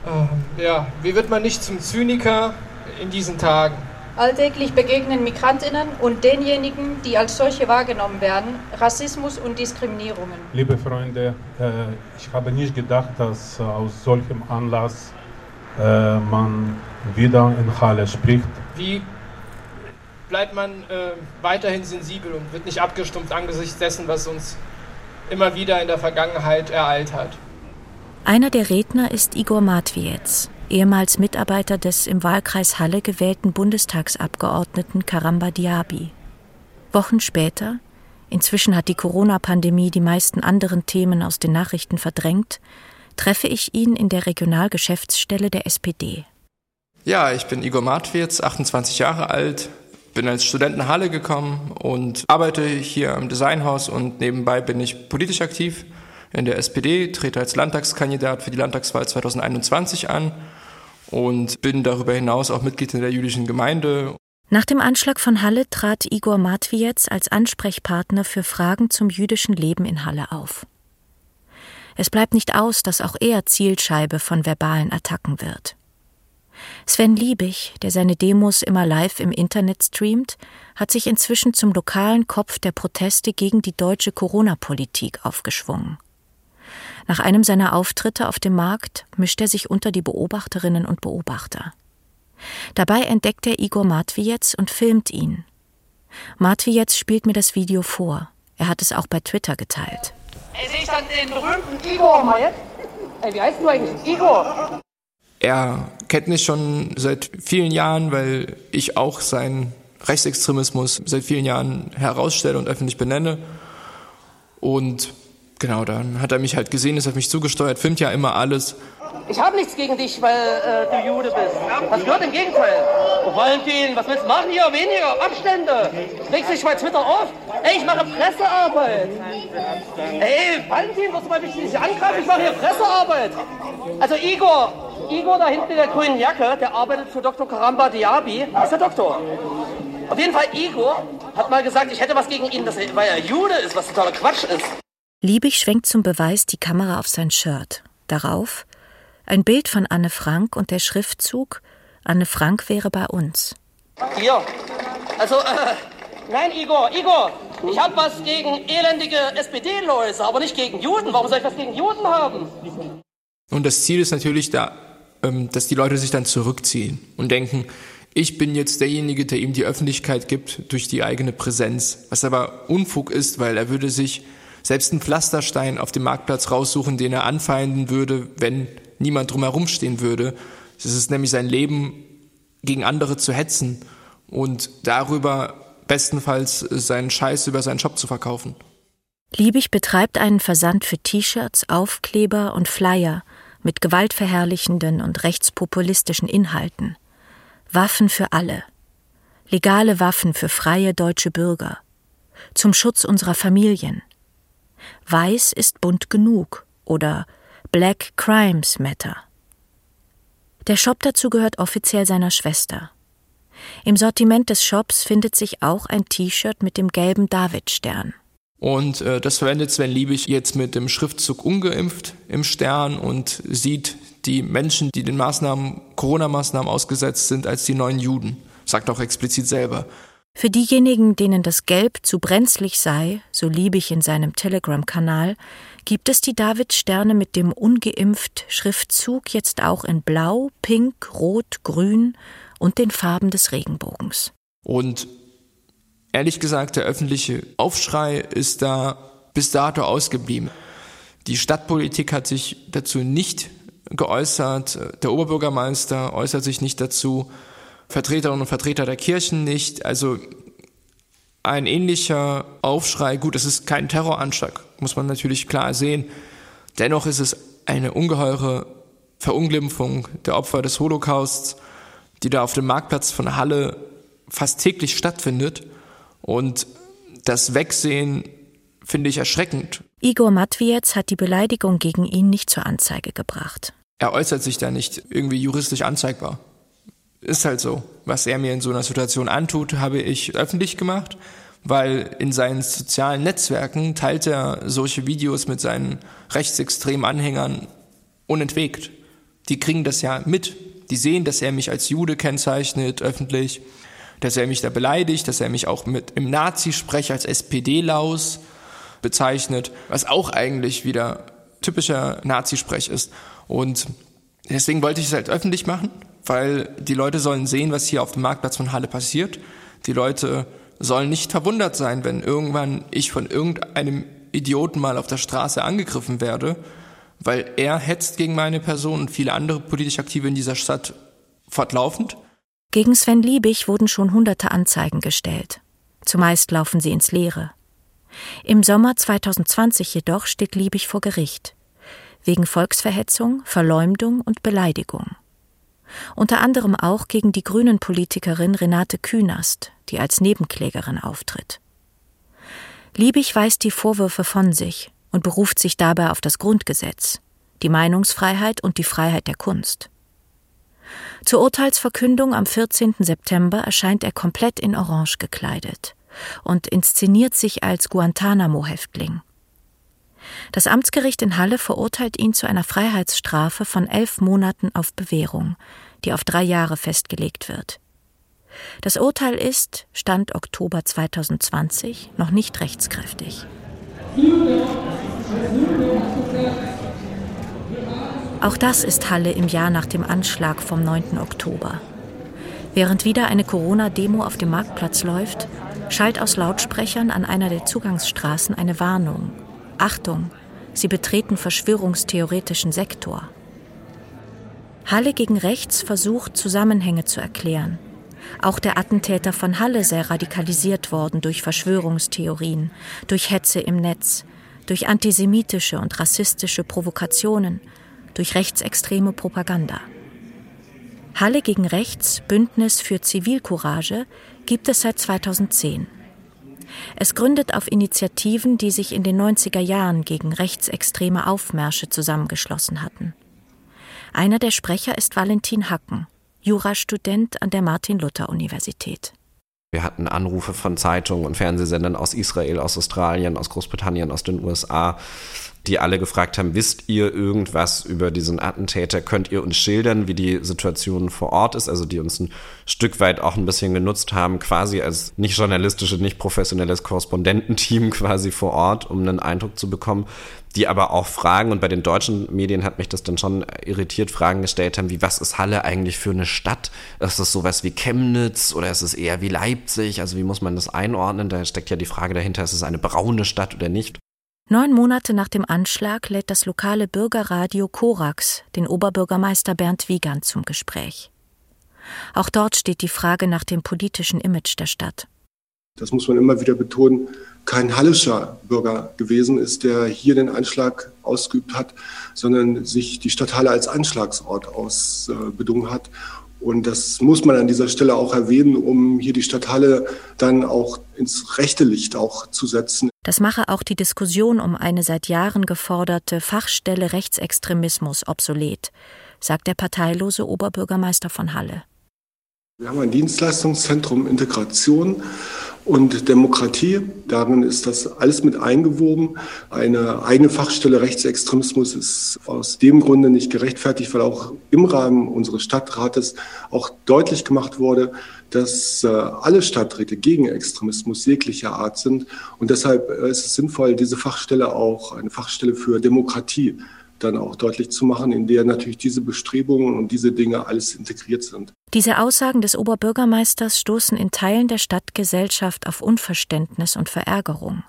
Äh, ja, wie wird man nicht zum Zyniker in diesen Tagen? Alltäglich begegnen Migrantinnen und denjenigen, die als solche wahrgenommen werden, Rassismus und Diskriminierungen. Liebe Freunde, äh, ich habe nicht gedacht, dass aus solchem Anlass äh, man wieder in Halle spricht. Wie bleibt man äh, weiterhin sensibel und wird nicht abgestumpft angesichts dessen, was uns immer wieder in der Vergangenheit ereilt hat? Einer der Redner ist Igor Matwiez, ehemals Mitarbeiter des im Wahlkreis Halle gewählten Bundestagsabgeordneten Karamba Diaby. Wochen später, inzwischen hat die Corona-Pandemie die meisten anderen Themen aus den Nachrichten verdrängt, treffe ich ihn in der Regionalgeschäftsstelle der SPD. Ja, ich bin Igor Martwitz, 28 Jahre alt, bin als Student nach Halle gekommen und arbeite hier im Designhaus und nebenbei bin ich politisch aktiv in der SPD, trete als Landtagskandidat für die Landtagswahl 2021 an und bin darüber hinaus auch Mitglied in der jüdischen Gemeinde. Nach dem Anschlag von Halle trat Igor Matwiez als Ansprechpartner für Fragen zum jüdischen Leben in Halle auf. Es bleibt nicht aus, dass auch er Zielscheibe von verbalen Attacken wird. Sven Liebig, der seine Demos immer live im Internet streamt, hat sich inzwischen zum lokalen Kopf der Proteste gegen die deutsche Corona-Politik aufgeschwungen. Nach einem seiner Auftritte auf dem Markt mischt er sich unter die Beobachterinnen und Beobachter. Dabei entdeckt er Igor Matwiez und filmt ihn. Matwiez spielt mir das Video vor. Er hat es auch bei Twitter geteilt. Ey, sehe ich dann den berühmten Igor mal jetzt? Ey, wie heißt du eigentlich? Igor! Er kennt mich schon seit vielen Jahren, weil ich auch seinen Rechtsextremismus seit vielen Jahren herausstelle und öffentlich benenne. Und genau, dann hat er mich halt gesehen, ist auf mich zugesteuert, filmt ja immer alles. Ich habe nichts gegen dich, weil äh, du Jude bist. Das gehört im Gegenteil. Oh, Valentin, was willst du machen hier? Weniger Abstände. Regst dich bei Twitter auf? Ey, ich mache Pressearbeit. Ey, Valentin, wirst du mal mich nicht angreifen? Ich mache hier Pressearbeit. Also Igor, Igor da hinten in der grünen Jacke, der arbeitet für Dr. Karamba Diaby. Ist der Doktor. Auf jeden Fall, Igor hat mal gesagt, ich hätte was gegen ihn, dass er, weil er Jude ist, was totaler Quatsch ist. Liebig schwenkt zum Beweis die Kamera auf sein Shirt. Darauf ein Bild von Anne Frank und der Schriftzug Anne Frank wäre bei uns. Hier. Also, äh, nein, Igor, Igor, ich habe was gegen elendige SPD-Leute, aber nicht gegen Juden. Warum soll ich was gegen Juden haben? Und das Ziel ist natürlich da, ähm, dass die Leute sich dann zurückziehen und denken, ich bin jetzt derjenige, der ihm die Öffentlichkeit gibt durch die eigene Präsenz. Was aber Unfug ist, weil er würde sich selbst einen Pflasterstein auf dem Marktplatz raussuchen, den er anfeinden würde, wenn niemand drumherum stehen würde. Es ist nämlich sein Leben, gegen andere zu hetzen und darüber bestenfalls seinen Scheiß über seinen Shop zu verkaufen. Liebig betreibt einen Versand für T-Shirts, Aufkleber und Flyer mit gewaltverherrlichenden und rechtspopulistischen Inhalten. Waffen für alle. Legale Waffen für freie deutsche Bürger. Zum Schutz unserer Familien. Weiß ist bunt genug oder Black Crimes Matter. Der Shop dazu gehört offiziell seiner Schwester. Im Sortiment des Shops findet sich auch ein T-Shirt mit dem gelben Davidstern. Und äh, das verwendet Sven Liebig jetzt mit dem Schriftzug ungeimpft im Stern und sieht die Menschen, die den Maßnahmen, Corona-Maßnahmen ausgesetzt sind, als die neuen Juden. Sagt auch explizit selber. Für diejenigen, denen das Gelb zu brenzlig sei, so Liebig in seinem Telegram-Kanal, gibt es die Davidsterne mit dem ungeimpft Schriftzug jetzt auch in Blau, Pink, Rot, Grün und den Farben des Regenbogens. Und ehrlich gesagt, der öffentliche Aufschrei ist da bis dato ausgeblieben. Die Stadtpolitik hat sich dazu nicht geäußert, der Oberbürgermeister äußert sich nicht dazu, Vertreterinnen und Vertreter der Kirchen nicht. Also ein ähnlicher Aufschrei, gut, es ist kein Terroranschlag, muss man natürlich klar sehen. Dennoch ist es eine ungeheure Verunglimpfung der Opfer des Holocausts, die da auf dem Marktplatz von Halle fast täglich stattfindet. Und das Wegsehen finde ich erschreckend. Igor Matwiez hat die Beleidigung gegen ihn nicht zur Anzeige gebracht. Er äußert sich da nicht irgendwie juristisch anzeigbar. Ist halt so. Was er mir in so einer Situation antut, habe ich öffentlich gemacht, weil in seinen sozialen Netzwerken teilt er solche Videos mit seinen rechtsextremen Anhängern unentwegt. Die kriegen das ja mit. Die sehen, dass er mich als Jude kennzeichnet, öffentlich, dass er mich da beleidigt, dass er mich auch mit im Nazi-Sprech als SPD-Laus bezeichnet, was auch eigentlich wieder typischer Nazi-Sprech ist. Und deswegen wollte ich es halt öffentlich machen weil die Leute sollen sehen, was hier auf dem Marktplatz von Halle passiert. Die Leute sollen nicht verwundert sein, wenn irgendwann ich von irgendeinem Idioten mal auf der Straße angegriffen werde, weil er hetzt gegen meine Person und viele andere politisch Aktive in dieser Stadt fortlaufend. Gegen Sven Liebig wurden schon hunderte Anzeigen gestellt. Zumeist laufen sie ins Leere. Im Sommer 2020 jedoch steht Liebig vor Gericht. Wegen Volksverhetzung, Verleumdung und Beleidigung unter anderem auch gegen die Grünen-Politikerin Renate Künast, die als Nebenklägerin auftritt. Liebig weist die Vorwürfe von sich und beruft sich dabei auf das Grundgesetz, die Meinungsfreiheit und die Freiheit der Kunst. Zur Urteilsverkündung am 14. September erscheint er komplett in Orange gekleidet und inszeniert sich als Guantanamo-Häftling. Das Amtsgericht in Halle verurteilt ihn zu einer Freiheitsstrafe von elf Monaten auf Bewährung, die auf drei Jahre festgelegt wird. Das Urteil ist, Stand Oktober 2020, noch nicht rechtskräftig. Auch das ist Halle im Jahr nach dem Anschlag vom 9. Oktober. Während wieder eine Corona-Demo auf dem Marktplatz läuft, schallt aus Lautsprechern an einer der Zugangsstraßen eine Warnung. Achtung, Sie betreten verschwörungstheoretischen Sektor. Halle gegen rechts versucht, Zusammenhänge zu erklären. Auch der Attentäter von Halle sei radikalisiert worden durch Verschwörungstheorien, durch Hetze im Netz, durch antisemitische und rassistische Provokationen, durch rechtsextreme Propaganda. Halle gegen Rechts, Bündnis für Zivilcourage, gibt es seit 2010. Es gründet auf Initiativen, die sich in den 90er Jahren gegen rechtsextreme Aufmärsche zusammengeschlossen hatten. Einer der Sprecher ist Valentin Hacken, Jurastudent an der Martin-Luther-Universität. Wir hatten Anrufe von Zeitungen und Fernsehsendern aus Israel, aus Australien, aus Großbritannien, aus den USA, die alle gefragt haben, wisst ihr irgendwas über diesen Attentäter? Könnt ihr uns schildern, wie die Situation vor Ort ist? Also die uns ein Stück weit auch ein bisschen genutzt haben, quasi als nicht journalistische, nicht professionelles Korrespondententeam *laughs* quasi vor Ort, um einen Eindruck zu bekommen, die aber auch Fragen, und bei den deutschen Medien hat mich das dann schon irritiert, Fragen gestellt haben, wie was ist Halle eigentlich für eine Stadt? Ist das sowas wie Chemnitz oder ist es eher wie Leipzig? Also wie muss man das einordnen? Da steckt ja die Frage dahinter, ist es eine braune Stadt oder nicht? Neun Monate nach dem Anschlag lädt das lokale Bürgerradio Korax den Oberbürgermeister Bernd Wiegand zum Gespräch. Auch dort steht die Frage nach dem politischen Image der Stadt. Das muss man immer wieder betonen, kein hallischer Bürger gewesen ist, der hier den Anschlag ausgeübt hat, sondern sich die Stadthalle als Anschlagsort ausbedungen hat und das muss man an dieser Stelle auch erwähnen, um hier die Stadthalle dann auch ins rechte Licht auch zu setzen. Das mache auch die Diskussion um eine seit Jahren geforderte Fachstelle Rechtsextremismus obsolet, sagt der parteilose Oberbürgermeister von Halle. Wir haben ein Dienstleistungszentrum Integration und Demokratie. Darin ist das alles mit eingewoben. Eine eigene Fachstelle Rechtsextremismus ist aus dem Grunde nicht gerechtfertigt, weil auch im Rahmen unseres Stadtrates auch deutlich gemacht wurde, dass äh, alle Stadträte gegen Extremismus jeglicher Art sind. Und deshalb ist es sinnvoll, diese Fachstelle auch eine Fachstelle für Demokratie dann auch deutlich zu machen, in der natürlich diese Bestrebungen und diese Dinge alles integriert sind. Diese Aussagen des Oberbürgermeisters stoßen in Teilen der Stadtgesellschaft auf Unverständnis und Verärgerung.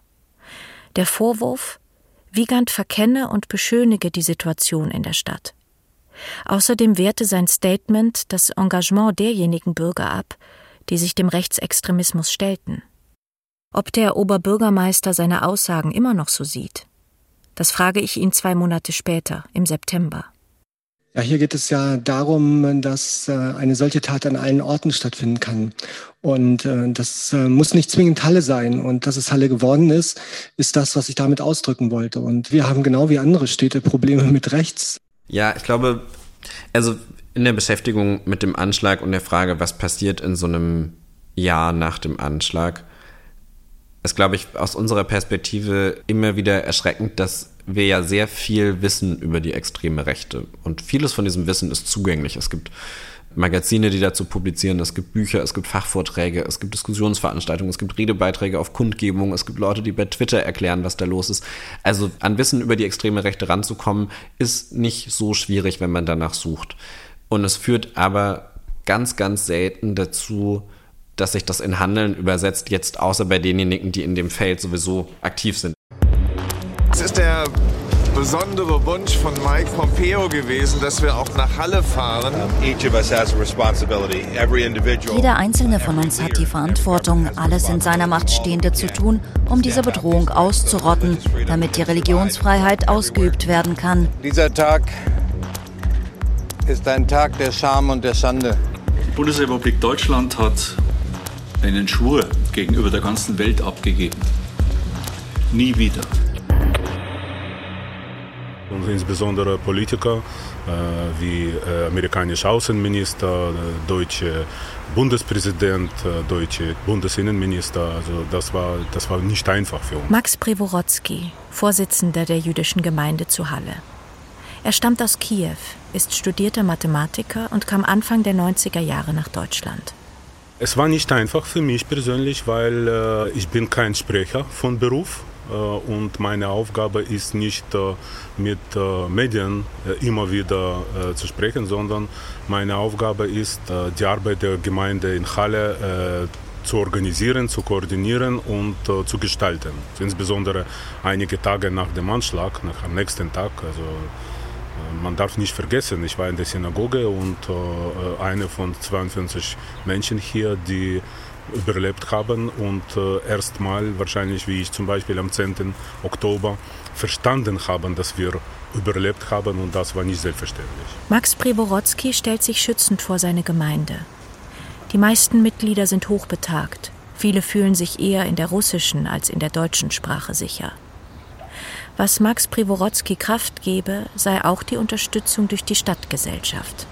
Der Vorwurf, Wiegand verkenne und beschönige die Situation in der Stadt. Außerdem wehrte sein Statement das Engagement derjenigen Bürger ab, die sich dem Rechtsextremismus stellten. Ob der Oberbürgermeister seine Aussagen immer noch so sieht, das frage ich ihn zwei Monate später, im September. Ja, hier geht es ja darum, dass äh, eine solche Tat an allen Orten stattfinden kann. Und äh, das äh, muss nicht zwingend Halle sein. Und dass es Halle geworden ist, ist das, was ich damit ausdrücken wollte. Und wir haben genau wie andere Städte Probleme mit rechts. Ja, ich glaube, also in der Beschäftigung mit dem Anschlag und der Frage, was passiert in so einem Jahr nach dem Anschlag, ist, glaube ich, aus unserer Perspektive immer wieder erschreckend, dass wir ja sehr viel wissen über die extreme Rechte. Und vieles von diesem Wissen ist zugänglich. Es gibt Magazine, die dazu publizieren, es gibt Bücher, es gibt Fachvorträge, es gibt Diskussionsveranstaltungen, es gibt Redebeiträge auf Kundgebungen, es gibt Leute, die bei Twitter erklären, was da los ist. Also an Wissen über die extreme Rechte ranzukommen, ist nicht so schwierig, wenn man danach sucht. Und es führt aber ganz, ganz selten dazu, dass sich das in Handeln übersetzt, jetzt außer bei denjenigen, die in dem Feld sowieso aktiv sind. Es ist der besondere Wunsch von Mike Pompeo gewesen, dass wir auch nach Halle fahren. Jeder einzelne von uns hat die Verantwortung, alles in seiner Macht Stehende zu tun, um diese Bedrohung auszurotten, damit die Religionsfreiheit ausgeübt werden kann. Dieser Tag ist ein Tag der Scham und der Schande. Die Bundesrepublik Deutschland hat einen Schwur gegenüber der ganzen Welt abgegeben. Nie wieder. und insbesondere Politiker äh, wie äh, amerikanischer Außenminister, äh, deutsche Bundespräsident, äh, deutsche Bundesinnenminister. Also das war, das war nicht einfach für uns. Max Preworodzki, Vorsitzender der jüdischen Gemeinde zu Halle. Er stammt aus Kiew, ist studierter Mathematiker und kam Anfang der 90er Jahre nach Deutschland. Es war nicht einfach für mich persönlich, weil äh, ich bin kein Sprecher von Beruf äh, und meine Aufgabe ist nicht äh, mit äh, Medien immer wieder zu sprechen, sondern meine Aufgabe ist, die Arbeit der Gemeinde in Halle zu organisieren, zu koordinieren und zu gestalten. Insbesondere einige Tage nach dem Anschlag, nach am nächsten Tag, also man darf nicht vergessen, ich war in der Synagoge und äh, eine von 52 Menschen hier, die überlebt haben und äh, erstmal wahrscheinlich, wie ich zum Beispiel am 10. Oktober, verstanden haben, dass wir überlebt haben und das war nicht selbstverständlich. Max Preworodzki stellt sich schützend vor seine Gemeinde. Die meisten Mitglieder sind hochbetagt. Viele fühlen sich eher in der russischen als in der deutschen Sprache sicher. Was Max Preworodzki Kraft gebe, sei auch die Unterstützung durch die Stadtgesellschaft.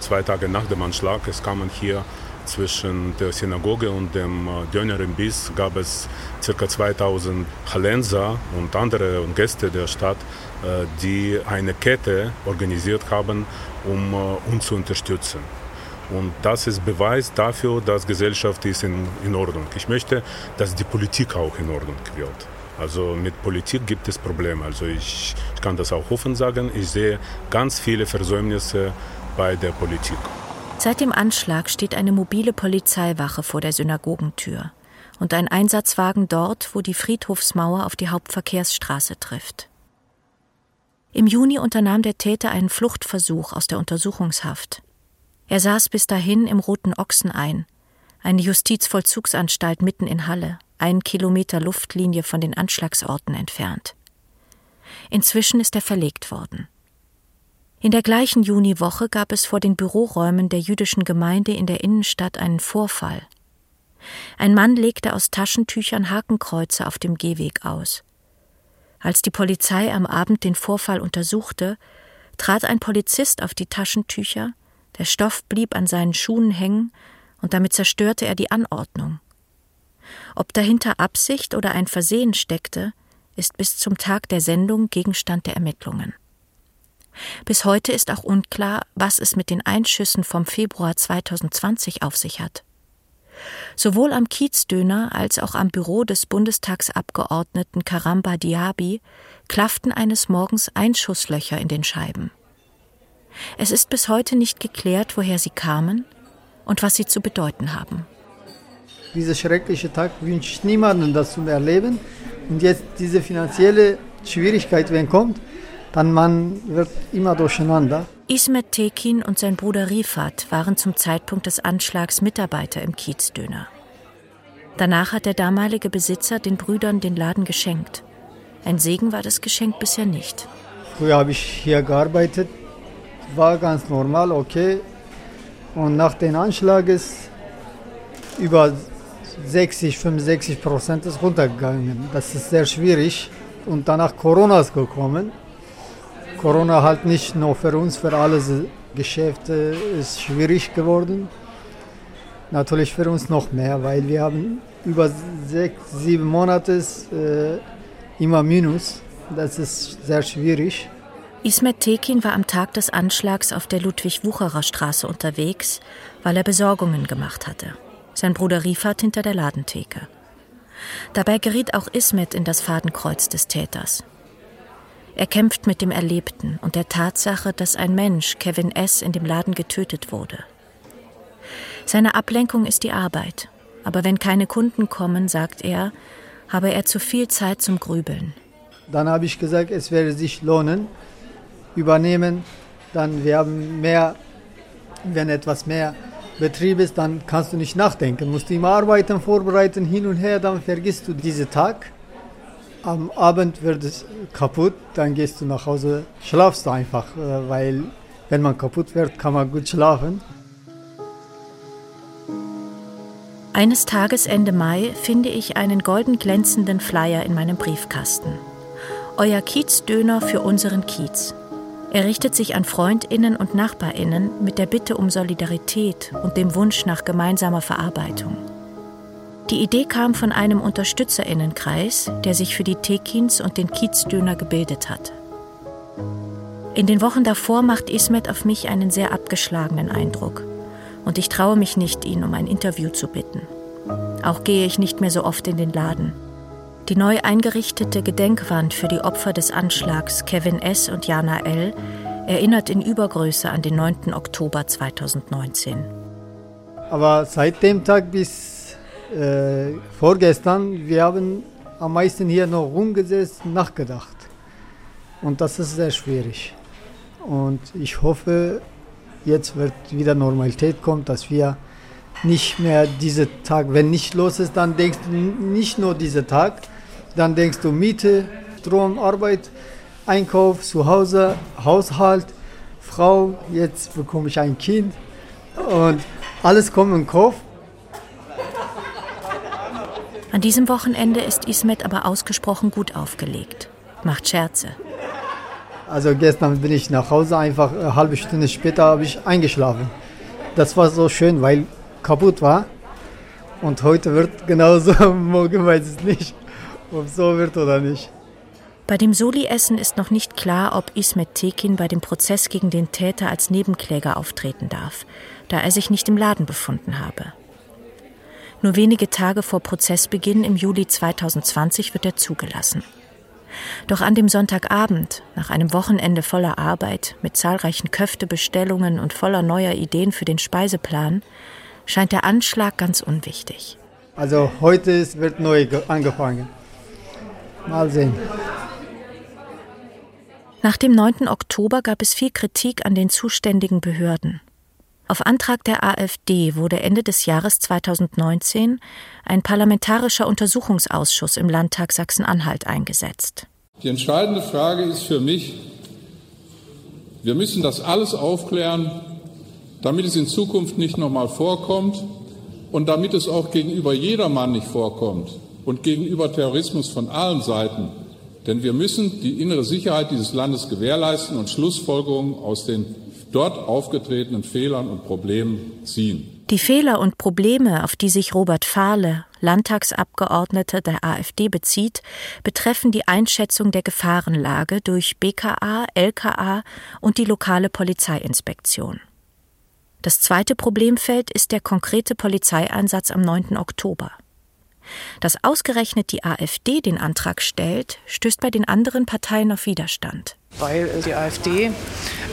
Zwei Tage nach dem Anschlag, es kamen hier zwischen der Synagoge und dem äh, Döner im Biss gab es ca. 2000 Hallenser und andere Gäste der Stadt, äh, die eine Kette organisiert haben, um äh, uns zu unterstützen. Und das ist Beweis dafür, dass Gesellschaft ist in, in Ordnung. Ich möchte, dass die Politik auch in Ordnung wird. Also mit Politik gibt es Probleme. Also ich, ich kann das auch offen sagen. Ich sehe ganz viele Versäumnisse bei der Politik. Seit dem Anschlag steht eine mobile Polizeiwache vor der Synagogentür und ein Einsatzwagen dort, wo die Friedhofsmauer auf die Hauptverkehrsstraße trifft. Im Juni unternahm der Täter einen Fluchtversuch aus der Untersuchungshaft. Er saß bis dahin im Roten Ochsen ein, eine Justizvollzugsanstalt mitten in Halle, einen Kilometer Luftlinie von den Anschlagsorten entfernt. Inzwischen ist er verlegt worden. In der gleichen Juniwoche gab es vor den Büroräumen der jüdischen Gemeinde in der Innenstadt einen Vorfall. Ein Mann legte aus Taschentüchern Hakenkreuze auf dem Gehweg aus. Als die Polizei am Abend den Vorfall untersuchte, trat ein Polizist auf die Taschentücher, der Stoff blieb an seinen Schuhen hängen und damit zerstörte er die Anordnung. Ob dahinter Absicht oder ein Versehen steckte, ist bis zum Tag der Sendung Gegenstand der Ermittlungen. Bis heute ist auch unklar, was es mit den Einschüssen vom Februar 2020 auf sich hat. Sowohl am Kiezdöner als auch am Büro des Bundestagsabgeordneten Karamba Diaby klafften eines Morgens Einschusslöcher in den Scheiben. Es ist bis heute nicht geklärt, woher sie kamen und was sie zu bedeuten haben. Dieser schreckliche Tag wünsche ich niemandem das zu erleben. Und jetzt diese finanzielle Schwierigkeit, wenn kommt, dann man wird immer durcheinander. Ismet Tekin und sein Bruder Rifat waren zum Zeitpunkt des Anschlags Mitarbeiter im Kiezdöner. Danach hat der damalige Besitzer den Brüdern den Laden geschenkt. Ein Segen war das Geschenk bisher nicht. Früher habe ich hier gearbeitet, war ganz normal, okay. Und nach dem Anschlag ist über 60, 65 Prozent ist runtergegangen. Das ist sehr schwierig. Und danach Corona ist gekommen. Corona halt nicht nur für uns, für alle Geschäfte ist schwierig geworden. Natürlich für uns noch mehr, weil wir haben über sechs, sieben Monate äh, immer Minus. Das ist sehr schwierig. Ismet Tekin war am Tag des Anschlags auf der Ludwig-Wucherer Straße unterwegs, weil er Besorgungen gemacht hatte sein Bruder Rifat hinter der Ladentheke. Dabei geriet auch Ismet in das Fadenkreuz des Täters. Er kämpft mit dem Erlebten und der Tatsache, dass ein Mensch, Kevin S., in dem Laden getötet wurde. Seine Ablenkung ist die Arbeit, aber wenn keine Kunden kommen, sagt er, habe er zu viel Zeit zum Grübeln. Dann habe ich gesagt, es werde sich lohnen, übernehmen, dann wir mehr, wenn etwas mehr Betrieb ist, dann kannst du nicht nachdenken. Musst du immer arbeiten, vorbereiten, hin und her, dann vergisst du diesen Tag. Am Abend wird es kaputt, dann gehst du nach Hause, schlafst einfach, äh, weil wenn man kaputt wird, kann man gut schlafen. Eines Tages Ende Mai finde ich einen golden glänzenden Flyer in meinem Briefkasten. Euer Kiezdöner für unseren Kiez. Er richtet sich an Freundinnen und Nachbarinnen mit der Bitte um Solidarität und dem Wunsch nach gemeinsamer Verarbeitung. Die Idee kam von einem Unterstützerinnenkreis, der sich für die Tekins und den Kiezdöner gebildet hat. In den Wochen davor macht Ismet auf mich einen sehr abgeschlagenen Eindruck. Und ich traue mich nicht, ihn um ein Interview zu bitten. Auch gehe ich nicht mehr so oft in den Laden. Die neu eingerichtete Gedenkwand für die Opfer des Anschlags Kevin S. und Jana L. erinnert in Übergröße an den 9. Oktober 2019. Aber seit dem Tag bis äh, vorgestern, wir haben am meisten hier noch rumgesessen, nachgedacht. Und das ist sehr schwierig. Und ich hoffe, jetzt wird wieder Normalität kommt, dass wir nicht mehr diese Tag, wenn nicht los ist, dann denkst du nicht nur dieser Tag, dann denkst du Miete, Strom, Arbeit, Einkauf, zu Hause, Haushalt, Frau, jetzt bekomme ich ein Kind und alles kommt im Kopf. An diesem Wochenende ist Ismet aber ausgesprochen gut aufgelegt, macht Scherze. Also gestern bin ich nach Hause, einfach eine halbe Stunde später habe ich eingeschlafen. Das war so schön, weil kaputt war. Und heute wird genauso, *laughs* morgen weiß ich nicht, ob es so wird oder nicht. Bei dem Soli-Essen ist noch nicht klar, ob Ismet Tekin bei dem Prozess gegen den Täter als Nebenkläger auftreten darf, da er sich nicht im Laden befunden habe. Nur wenige Tage vor Prozessbeginn im Juli 2020 wird er zugelassen. Doch an dem Sonntagabend, nach einem Wochenende voller Arbeit, mit zahlreichen Köftebestellungen und voller neuer Ideen für den Speiseplan, scheint der Anschlag ganz unwichtig. Also heute wird neu angefangen. Mal sehen. Nach dem 9. Oktober gab es viel Kritik an den zuständigen Behörden. Auf Antrag der AfD wurde Ende des Jahres 2019 ein parlamentarischer Untersuchungsausschuss im Landtag Sachsen-Anhalt eingesetzt. Die entscheidende Frage ist für mich, wir müssen das alles aufklären, damit es in Zukunft nicht nochmal vorkommt und damit es auch gegenüber jedermann nicht vorkommt und gegenüber Terrorismus von allen Seiten. Denn wir müssen die innere Sicherheit dieses Landes gewährleisten und Schlussfolgerungen aus den dort aufgetretenen Fehlern und Problemen ziehen. Die Fehler und Probleme, auf die sich Robert Fahle, Landtagsabgeordneter der AfD, bezieht, betreffen die Einschätzung der Gefahrenlage durch BKA, LKA und die lokale Polizeiinspektion. Das zweite Problemfeld ist der konkrete Polizeieinsatz am 9. Oktober. Dass ausgerechnet die AfD den Antrag stellt, stößt bei den anderen Parteien auf Widerstand. Weil die AfD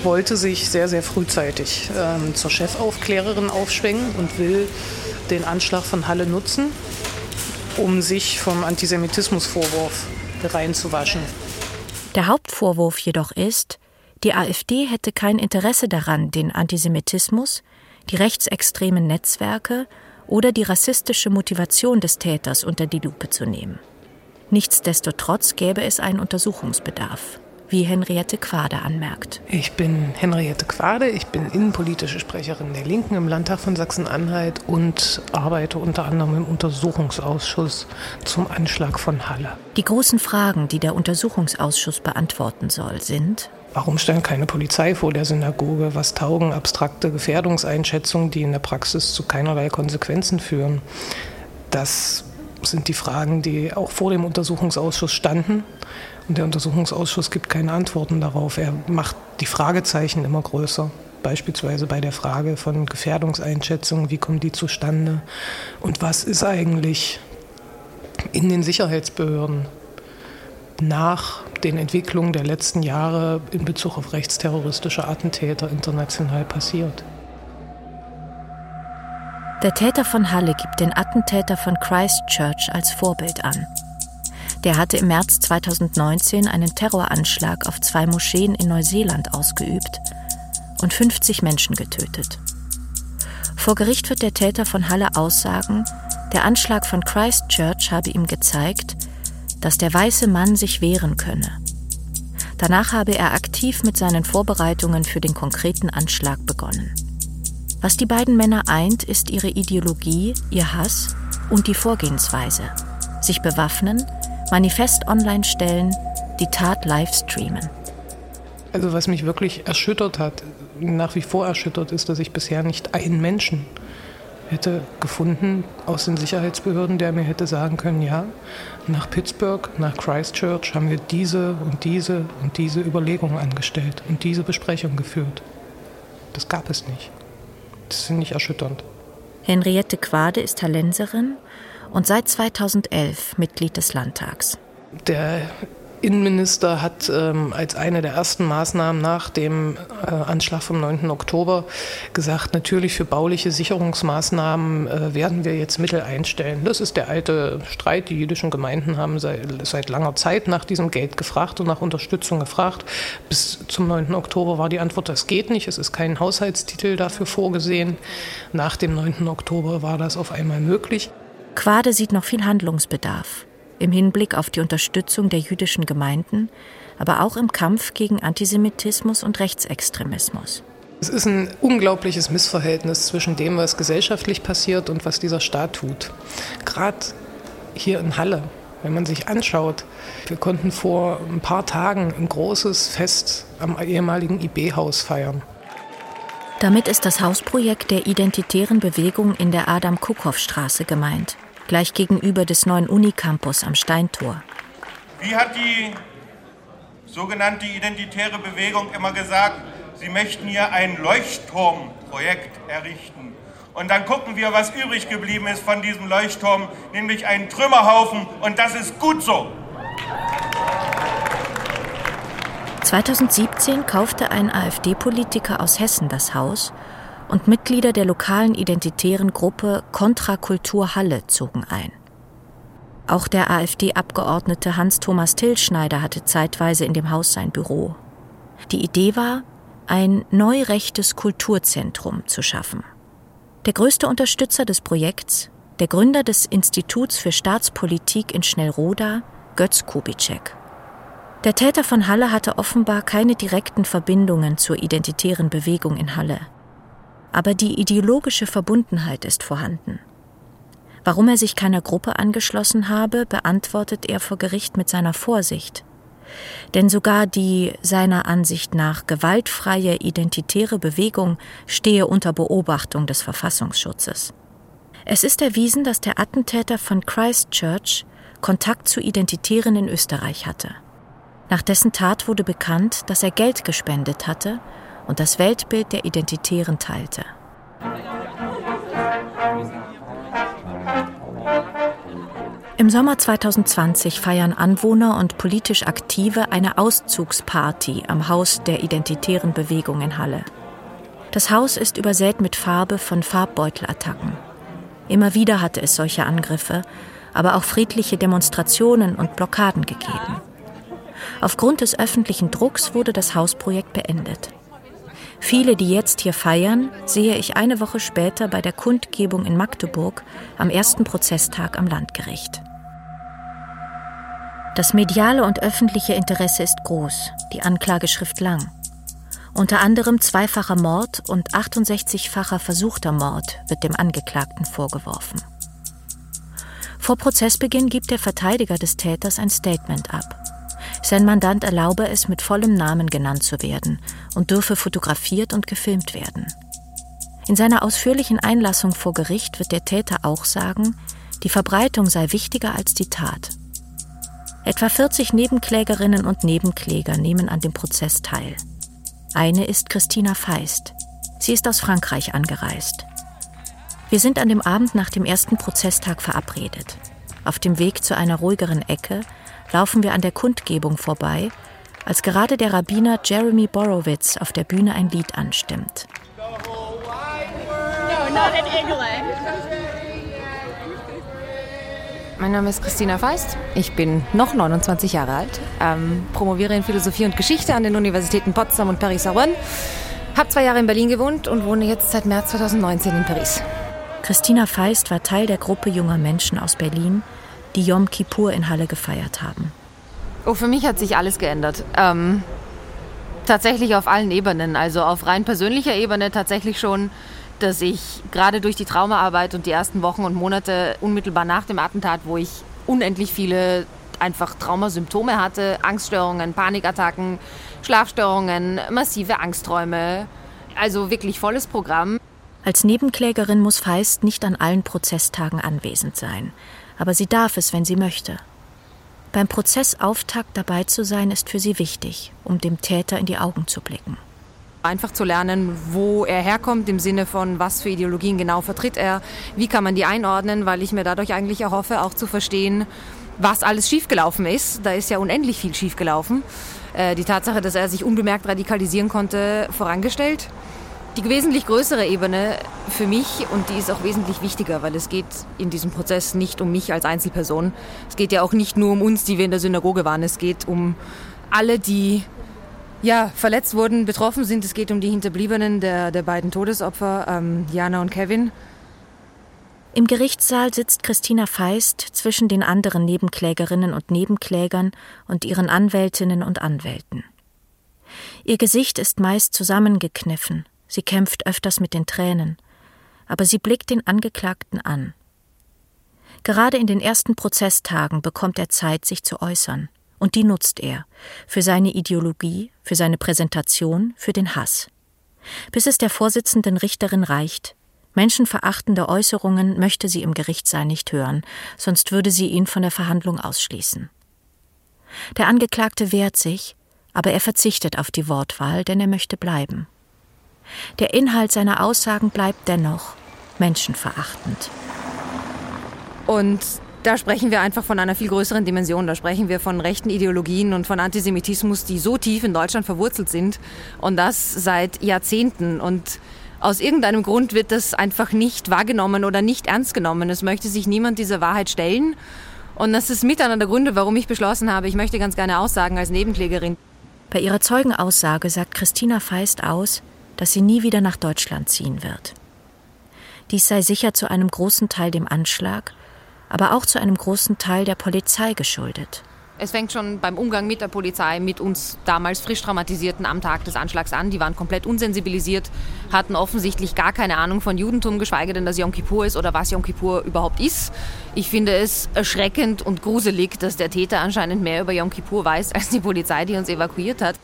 wollte sich sehr, sehr frühzeitig ähm, zur Chefaufklärerin aufschwingen und will den Anschlag von Halle nutzen, um sich vom Antisemitismusvorwurf reinzuwaschen. Der Hauptvorwurf jedoch ist, die AfD hätte kein Interesse daran, den Antisemitismus, die rechtsextremen Netzwerke oder die rassistische Motivation des Täters unter die Lupe zu nehmen. Nichtsdestotrotz gäbe es einen Untersuchungsbedarf, wie Henriette Quade anmerkt. Ich bin Henriette Quade, ich bin innenpolitische Sprecherin der Linken im Landtag von Sachsen-Anhalt und arbeite unter anderem im Untersuchungsausschuss zum Anschlag von Halle. Die großen Fragen, die der Untersuchungsausschuss beantworten soll, sind Warum stand keine Polizei vor der Synagoge? Was taugen abstrakte Gefährdungseinschätzungen, die in der Praxis zu keinerlei Konsequenzen führen? Das sind die Fragen, die auch vor dem Untersuchungsausschuss standen. Und der Untersuchungsausschuss gibt keine Antworten darauf. Er macht die Fragezeichen immer größer. Beispielsweise bei der Frage von Gefährdungseinschätzungen, wie kommen die zustande? Und was ist eigentlich in den Sicherheitsbehörden nach den Entwicklungen der letzten Jahre in Bezug auf rechtsterroristische Attentäter international passiert. Der Täter von Halle gibt den Attentäter von Christchurch als Vorbild an. Der hatte im März 2019 einen Terroranschlag auf zwei Moscheen in Neuseeland ausgeübt und 50 Menschen getötet. Vor Gericht wird der Täter von Halle aussagen, der Anschlag von Christchurch habe ihm gezeigt, dass der weiße Mann sich wehren könne. Danach habe er aktiv mit seinen Vorbereitungen für den konkreten Anschlag begonnen. Was die beiden Männer eint, ist ihre Ideologie, ihr Hass und die Vorgehensweise. Sich bewaffnen, Manifest online stellen, die Tat live streamen. Also was mich wirklich erschüttert hat, nach wie vor erschüttert, ist, dass ich bisher nicht einen Menschen hätte gefunden aus den Sicherheitsbehörden, der mir hätte sagen können, ja, nach Pittsburgh, nach Christchurch haben wir diese und diese und diese Überlegungen angestellt und diese Besprechung geführt. Das gab es nicht. Das finde ich erschütternd. Henriette Quade ist Hallenserin und seit 2011 Mitglied des Landtags. Der Innenminister hat ähm, als eine der ersten Maßnahmen nach dem äh, Anschlag vom 9. Oktober gesagt, natürlich für bauliche Sicherungsmaßnahmen äh, werden wir jetzt Mittel einstellen. Das ist der alte Streit. Die jüdischen Gemeinden haben seit, seit langer Zeit nach diesem Geld gefragt und nach Unterstützung gefragt. Bis zum 9. Oktober war die Antwort, das geht nicht. Es ist kein Haushaltstitel dafür vorgesehen. Nach dem 9. Oktober war das auf einmal möglich. Quade sieht noch viel Handlungsbedarf im Hinblick auf die Unterstützung der jüdischen Gemeinden, aber auch im Kampf gegen Antisemitismus und Rechtsextremismus. Es ist ein unglaubliches Missverhältnis zwischen dem, was gesellschaftlich passiert und was dieser Staat tut. Gerade hier in Halle, wenn man sich anschaut, wir konnten vor ein paar Tagen ein großes Fest am ehemaligen IB-Haus feiern. Damit ist das Hausprojekt der identitären Bewegung in der Adam-Kuckhoff-Straße gemeint gleich gegenüber des neuen Unicampus am Steintor. Wie hat die sogenannte identitäre Bewegung immer gesagt, sie möchten hier ein Leuchtturmprojekt errichten. Und dann gucken wir, was übrig geblieben ist von diesem Leuchtturm, nämlich ein Trümmerhaufen. Und das ist gut so. 2017 kaufte ein AfD-Politiker aus Hessen das Haus und Mitglieder der lokalen identitären Gruppe Kontrakultur Halle zogen ein. Auch der AfD-Abgeordnete Hans-Thomas Tillschneider hatte zeitweise in dem Haus sein Büro. Die Idee war, ein neurechtes Kulturzentrum zu schaffen. Der größte Unterstützer des Projekts, der Gründer des Instituts für Staatspolitik in Schnellroda, Götz Kubitschek. Der Täter von Halle hatte offenbar keine direkten Verbindungen zur identitären Bewegung in Halle aber die ideologische Verbundenheit ist vorhanden. Warum er sich keiner Gruppe angeschlossen habe, beantwortet er vor Gericht mit seiner Vorsicht. Denn sogar die seiner Ansicht nach gewaltfreie identitäre Bewegung stehe unter Beobachtung des Verfassungsschutzes. Es ist erwiesen, dass der Attentäter von Christchurch Kontakt zu Identitären in Österreich hatte. Nach dessen Tat wurde bekannt, dass er Geld gespendet hatte und das Weltbild der Identitären teilte. Im Sommer 2020 feiern Anwohner und politisch Aktive eine Auszugsparty am Haus der Identitären Bewegung in Halle. Das Haus ist übersät mit Farbe von Farbbeutelattacken. Immer wieder hatte es solche Angriffe, aber auch friedliche Demonstrationen und Blockaden gegeben. Aufgrund des öffentlichen Drucks wurde das Hausprojekt beendet. Viele, die jetzt hier feiern, sehe ich eine Woche später bei der Kundgebung in Magdeburg am ersten Prozesstag am Landgericht. Das mediale und öffentliche Interesse ist groß, die Anklageschrift lang. Unter anderem zweifacher Mord und 68-facher versuchter Mord wird dem Angeklagten vorgeworfen. Vor Prozessbeginn gibt der Verteidiger des Täters ein Statement ab. Sein Mandant erlaube es, mit vollem Namen genannt zu werden und dürfe fotografiert und gefilmt werden. In seiner ausführlichen Einlassung vor Gericht wird der Täter auch sagen, die Verbreitung sei wichtiger als die Tat. Etwa 40 Nebenklägerinnen und Nebenkläger nehmen an dem Prozess teil. Eine ist Christina Feist. Sie ist aus Frankreich angereist. Wir sind an dem Abend nach dem ersten Prozesstag verabredet. Auf dem Weg zu einer ruhigeren Ecke laufen wir an der Kundgebung vorbei, als gerade der Rabbiner Jeremy Borowitz auf der Bühne ein Lied anstimmt. Mein Name ist Christina Feist. Ich bin noch 29 Jahre alt, ähm, promoviere in Philosophie und Geschichte an den Universitäten Potsdam und Paris-Sorbonne, habe zwei Jahre in Berlin gewohnt und wohne jetzt seit März 2019 in Paris. Christina Feist war Teil der Gruppe junger Menschen aus Berlin, die Yom Kippur in Halle gefeiert haben. Oh, für mich hat sich alles geändert. Ähm, tatsächlich auf allen Ebenen. Also auf rein persönlicher Ebene tatsächlich schon, dass ich gerade durch die Traumaarbeit und die ersten Wochen und Monate unmittelbar nach dem Attentat, wo ich unendlich viele einfach Traumasymptome hatte, Angststörungen, Panikattacken, Schlafstörungen, massive Angstträume. Also wirklich volles Programm. Als Nebenklägerin muss Feist nicht an allen Prozesstagen anwesend sein, aber sie darf es, wenn sie möchte. Beim Prozessauftakt dabei zu sein, ist für sie wichtig, um dem Täter in die Augen zu blicken. Einfach zu lernen, wo er herkommt, im Sinne von, was für Ideologien genau vertritt er, wie kann man die einordnen, weil ich mir dadurch eigentlich erhoffe, auch zu verstehen, was alles schiefgelaufen ist. Da ist ja unendlich viel schiefgelaufen. Äh, die Tatsache, dass er sich unbemerkt radikalisieren konnte, vorangestellt. Die wesentlich größere Ebene für mich, und die ist auch wesentlich wichtiger, weil es geht in diesem Prozess nicht um mich als Einzelperson. Es geht ja auch nicht nur um uns, die wir in der Synagoge waren. Es geht um alle, die ja, verletzt wurden, betroffen sind. Es geht um die Hinterbliebenen der, der beiden Todesopfer, ähm, Jana und Kevin. Im Gerichtssaal sitzt Christina Feist zwischen den anderen Nebenklägerinnen und Nebenklägern und ihren Anwältinnen und Anwälten. Ihr Gesicht ist meist zusammengekniffen, Sie kämpft öfters mit den Tränen, aber sie blickt den Angeklagten an. Gerade in den ersten Prozesstagen bekommt er Zeit, sich zu äußern, und die nutzt er für seine Ideologie, für seine Präsentation, für den Hass. Bis es der Vorsitzenden Richterin reicht, menschenverachtende Äußerungen möchte sie im Gerichtssaal nicht hören, sonst würde sie ihn von der Verhandlung ausschließen. Der Angeklagte wehrt sich, aber er verzichtet auf die Wortwahl, denn er möchte bleiben. Der Inhalt seiner Aussagen bleibt dennoch menschenverachtend. Und da sprechen wir einfach von einer viel größeren Dimension. Da sprechen wir von rechten Ideologien und von Antisemitismus, die so tief in Deutschland verwurzelt sind. Und das seit Jahrzehnten. Und aus irgendeinem Grund wird das einfach nicht wahrgenommen oder nicht ernst genommen. Es möchte sich niemand dieser Wahrheit stellen. Und das ist mit einer der Gründe, warum ich beschlossen habe, ich möchte ganz gerne aussagen als Nebenklägerin. Bei ihrer Zeugenaussage sagt Christina Feist aus, dass sie nie wieder nach Deutschland ziehen wird. Dies sei sicher zu einem großen Teil dem Anschlag, aber auch zu einem großen Teil der Polizei geschuldet. Es fängt schon beim Umgang mit der Polizei, mit uns damals frisch traumatisierten am Tag des Anschlags an. Die waren komplett unsensibilisiert, hatten offensichtlich gar keine Ahnung von Judentum, geschweige denn, dass Yom Kippur ist oder was Yom Kippur überhaupt ist. Ich finde es erschreckend und gruselig, dass der Täter anscheinend mehr über Yom Kippur weiß als die Polizei, die uns evakuiert hat.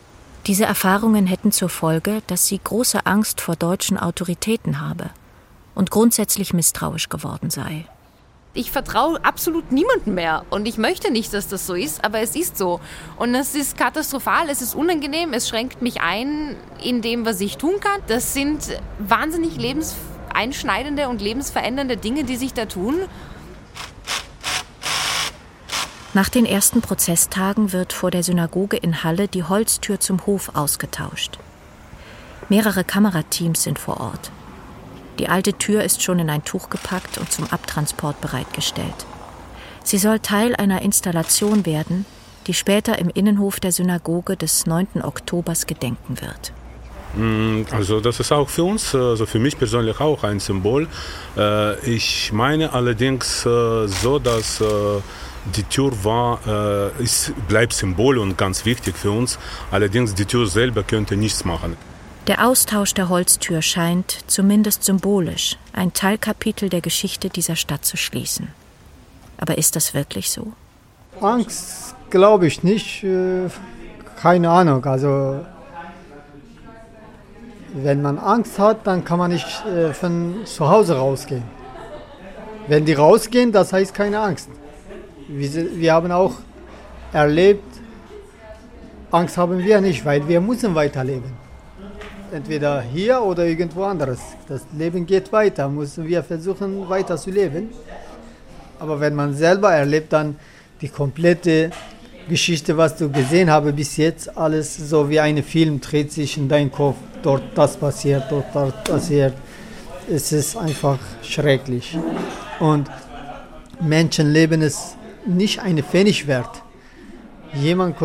Diese Erfahrungen hätten zur Folge, dass sie große Angst vor deutschen Autoritäten habe und grundsätzlich misstrauisch geworden sei. Ich vertraue absolut niemandem mehr und ich möchte nicht, dass das so ist, aber es ist so. Und es ist katastrophal, es ist unangenehm, es schränkt mich ein in dem, was ich tun kann. Das sind wahnsinnig lebenseinschneidende und lebensverändernde Dinge, die sich da tun. Nach den ersten Prozesstagen wird vor der Synagoge in Halle die Holztür zum Hof ausgetauscht. Mehrere Kamerateams sind vor Ort. Die alte Tür ist schon in ein Tuch gepackt und zum Abtransport bereitgestellt. Sie soll Teil einer Installation werden, die später im Innenhof der Synagoge des 9. Oktobers gedenken wird. Mm, also das ist auch für uns, also für mich persönlich auch ein Symbol. Äh, ich meine allerdings äh, so, dass äh, die Tür war, äh, ist, bleibt Symbol und ganz wichtig für uns. Allerdings die Tür selber könnte nichts machen. Der Austausch der Holztür scheint, zumindest symbolisch, ein Teilkapitel der Geschichte dieser Stadt zu schließen. Aber ist das wirklich so? Angst glaube ich nicht. Äh, keine Ahnung. Also wenn man Angst hat, dann kann man nicht äh, von zu Hause rausgehen. Wenn die rausgehen, das heißt keine Angst wir, wir haben auch erlebt, Angst haben wir nicht, weil wir müssen weiterleben. Entweder hier oder irgendwo anderes. Das Leben geht weiter, müssen wir versuchen weiter zu leben. Aber wenn man selber erlebt, dann die komplette Geschichte, was du gesehen habe bis jetzt, alles so wie ein Film dreht sich in deinem Kopf. Dort das passiert, dort das passiert. Es ist einfach schrecklich. Und Menschenleben ist nicht eine Pfennig wert. Jemand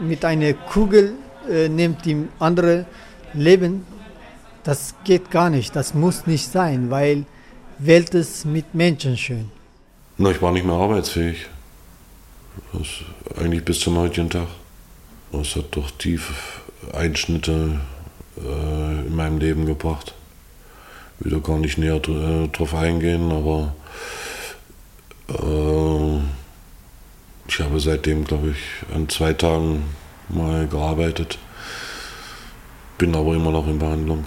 mit einer Kugel äh, nimmt die andere Leben, das geht gar nicht. Das muss nicht sein, weil Welt ist mit Menschen schön. Na, ich war nicht mehr arbeitsfähig. Das eigentlich bis zum heutigen Tag. Das hat doch tief Einschnitte äh, in meinem Leben gebracht. Ich will da gar nicht näher äh, drauf eingehen, aber äh, Ich habe seitdem, glaube ich, an zwei Tagen mal gearbeitet, bin aber immer noch in Behandlung.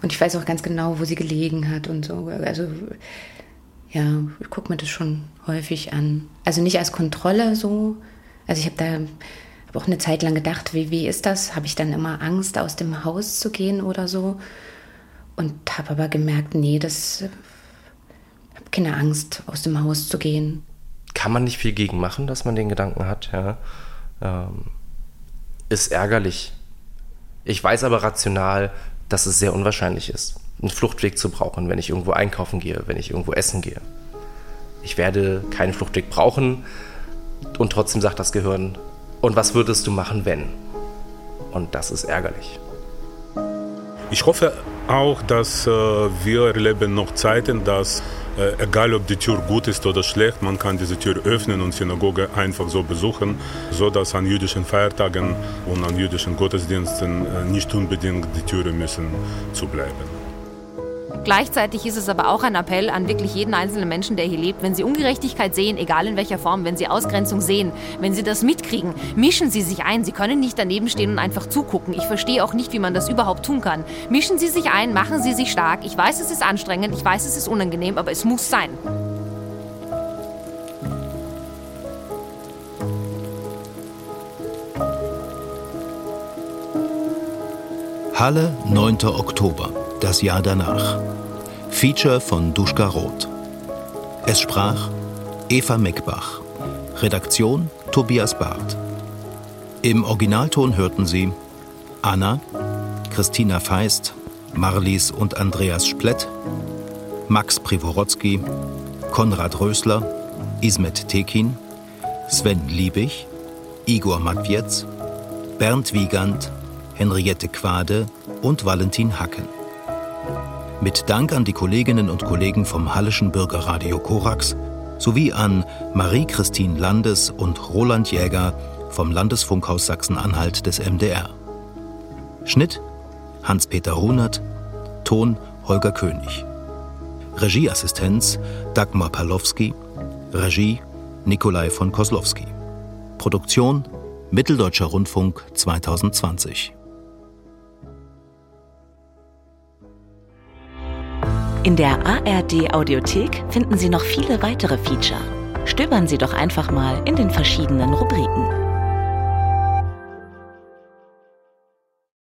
Und ich weiß auch ganz genau, wo sie gelegen hat und so. Also ja, ich gucke mir das schon häufig an. Also nicht als Kontrolle so. Also ich habe da hab auch eine Zeit lang gedacht, wie, wie ist das? Habe ich dann immer Angst, aus dem Haus zu gehen oder so? Und habe aber gemerkt, nee, das habe keine Angst, aus dem Haus zu gehen. Kann man nicht viel gegen machen, dass man den Gedanken hat, ja. Ähm, ist ärgerlich. Ich weiß aber rational, dass es sehr unwahrscheinlich ist, einen Fluchtweg zu brauchen, wenn ich irgendwo einkaufen gehe, wenn ich irgendwo essen gehe. Ich werde keinen Fluchtweg brauchen und trotzdem sagt das Gehirn, und was würdest du machen, wenn? Und das ist ärgerlich. Ich hoffe auch, dass äh, wir erleben noch Zeiten, dass äh, egal ob die Tür gut ist oder schlecht, man kann diese Tür öffnen und Synagoge einfach so besuchen, so dass an jüdischen Feiertagen und an jüdischen Gottesdiensten äh, nicht unbedingt die Türen müssen zu bleiben. Gleichzeitig ist es aber auch ein Appell an wirklich jeden einzelnen Menschen, der hier lebt. Wenn Sie Ungerechtigkeit sehen, egal in welcher Form, wenn Sie Ausgrenzung sehen, wenn Sie das mitkriegen, mischen Sie sich ein. Sie können nicht daneben stehen und einfach zugucken. Ich verstehe auch nicht, wie man das überhaupt tun kann. Mischen Sie sich ein, machen Sie sich stark. Ich weiß, es ist anstrengend, ich weiß, es ist unangenehm, aber es muss sein. Halle, 9. Oktober. Das Jahr danach. Feature von Duschka Roth. Es sprach Eva Meckbach. Redaktion Tobias Barth. Im Originalton hörten Sie Anna, Christina Feist, Marlies und Andreas Splett, Max Privorotsky, Konrad Rösler, Ismet Tekin, Sven Liebig, Igor Matwietz, Bernd Wiegand, Henriette Quade und Valentin Hacken. Mit Dank an die Kolleginnen und Kollegen vom Hallischen Bürgerradio Korax sowie an Marie-Christine Landes und Roland Jäger vom Landesfunkhaus Sachsen-Anhalt des MDR. Schnitt Hans-Peter Runert, Ton Holger König. Regieassistenz Dagmar Palowski, Regie Nikolai von Koslowski. Produktion Mitteldeutscher Rundfunk 2020. In der ARD Audiothek finden Sie noch viele weitere Feature. Stöbern Sie doch einfach mal in den verschiedenen Rubriken.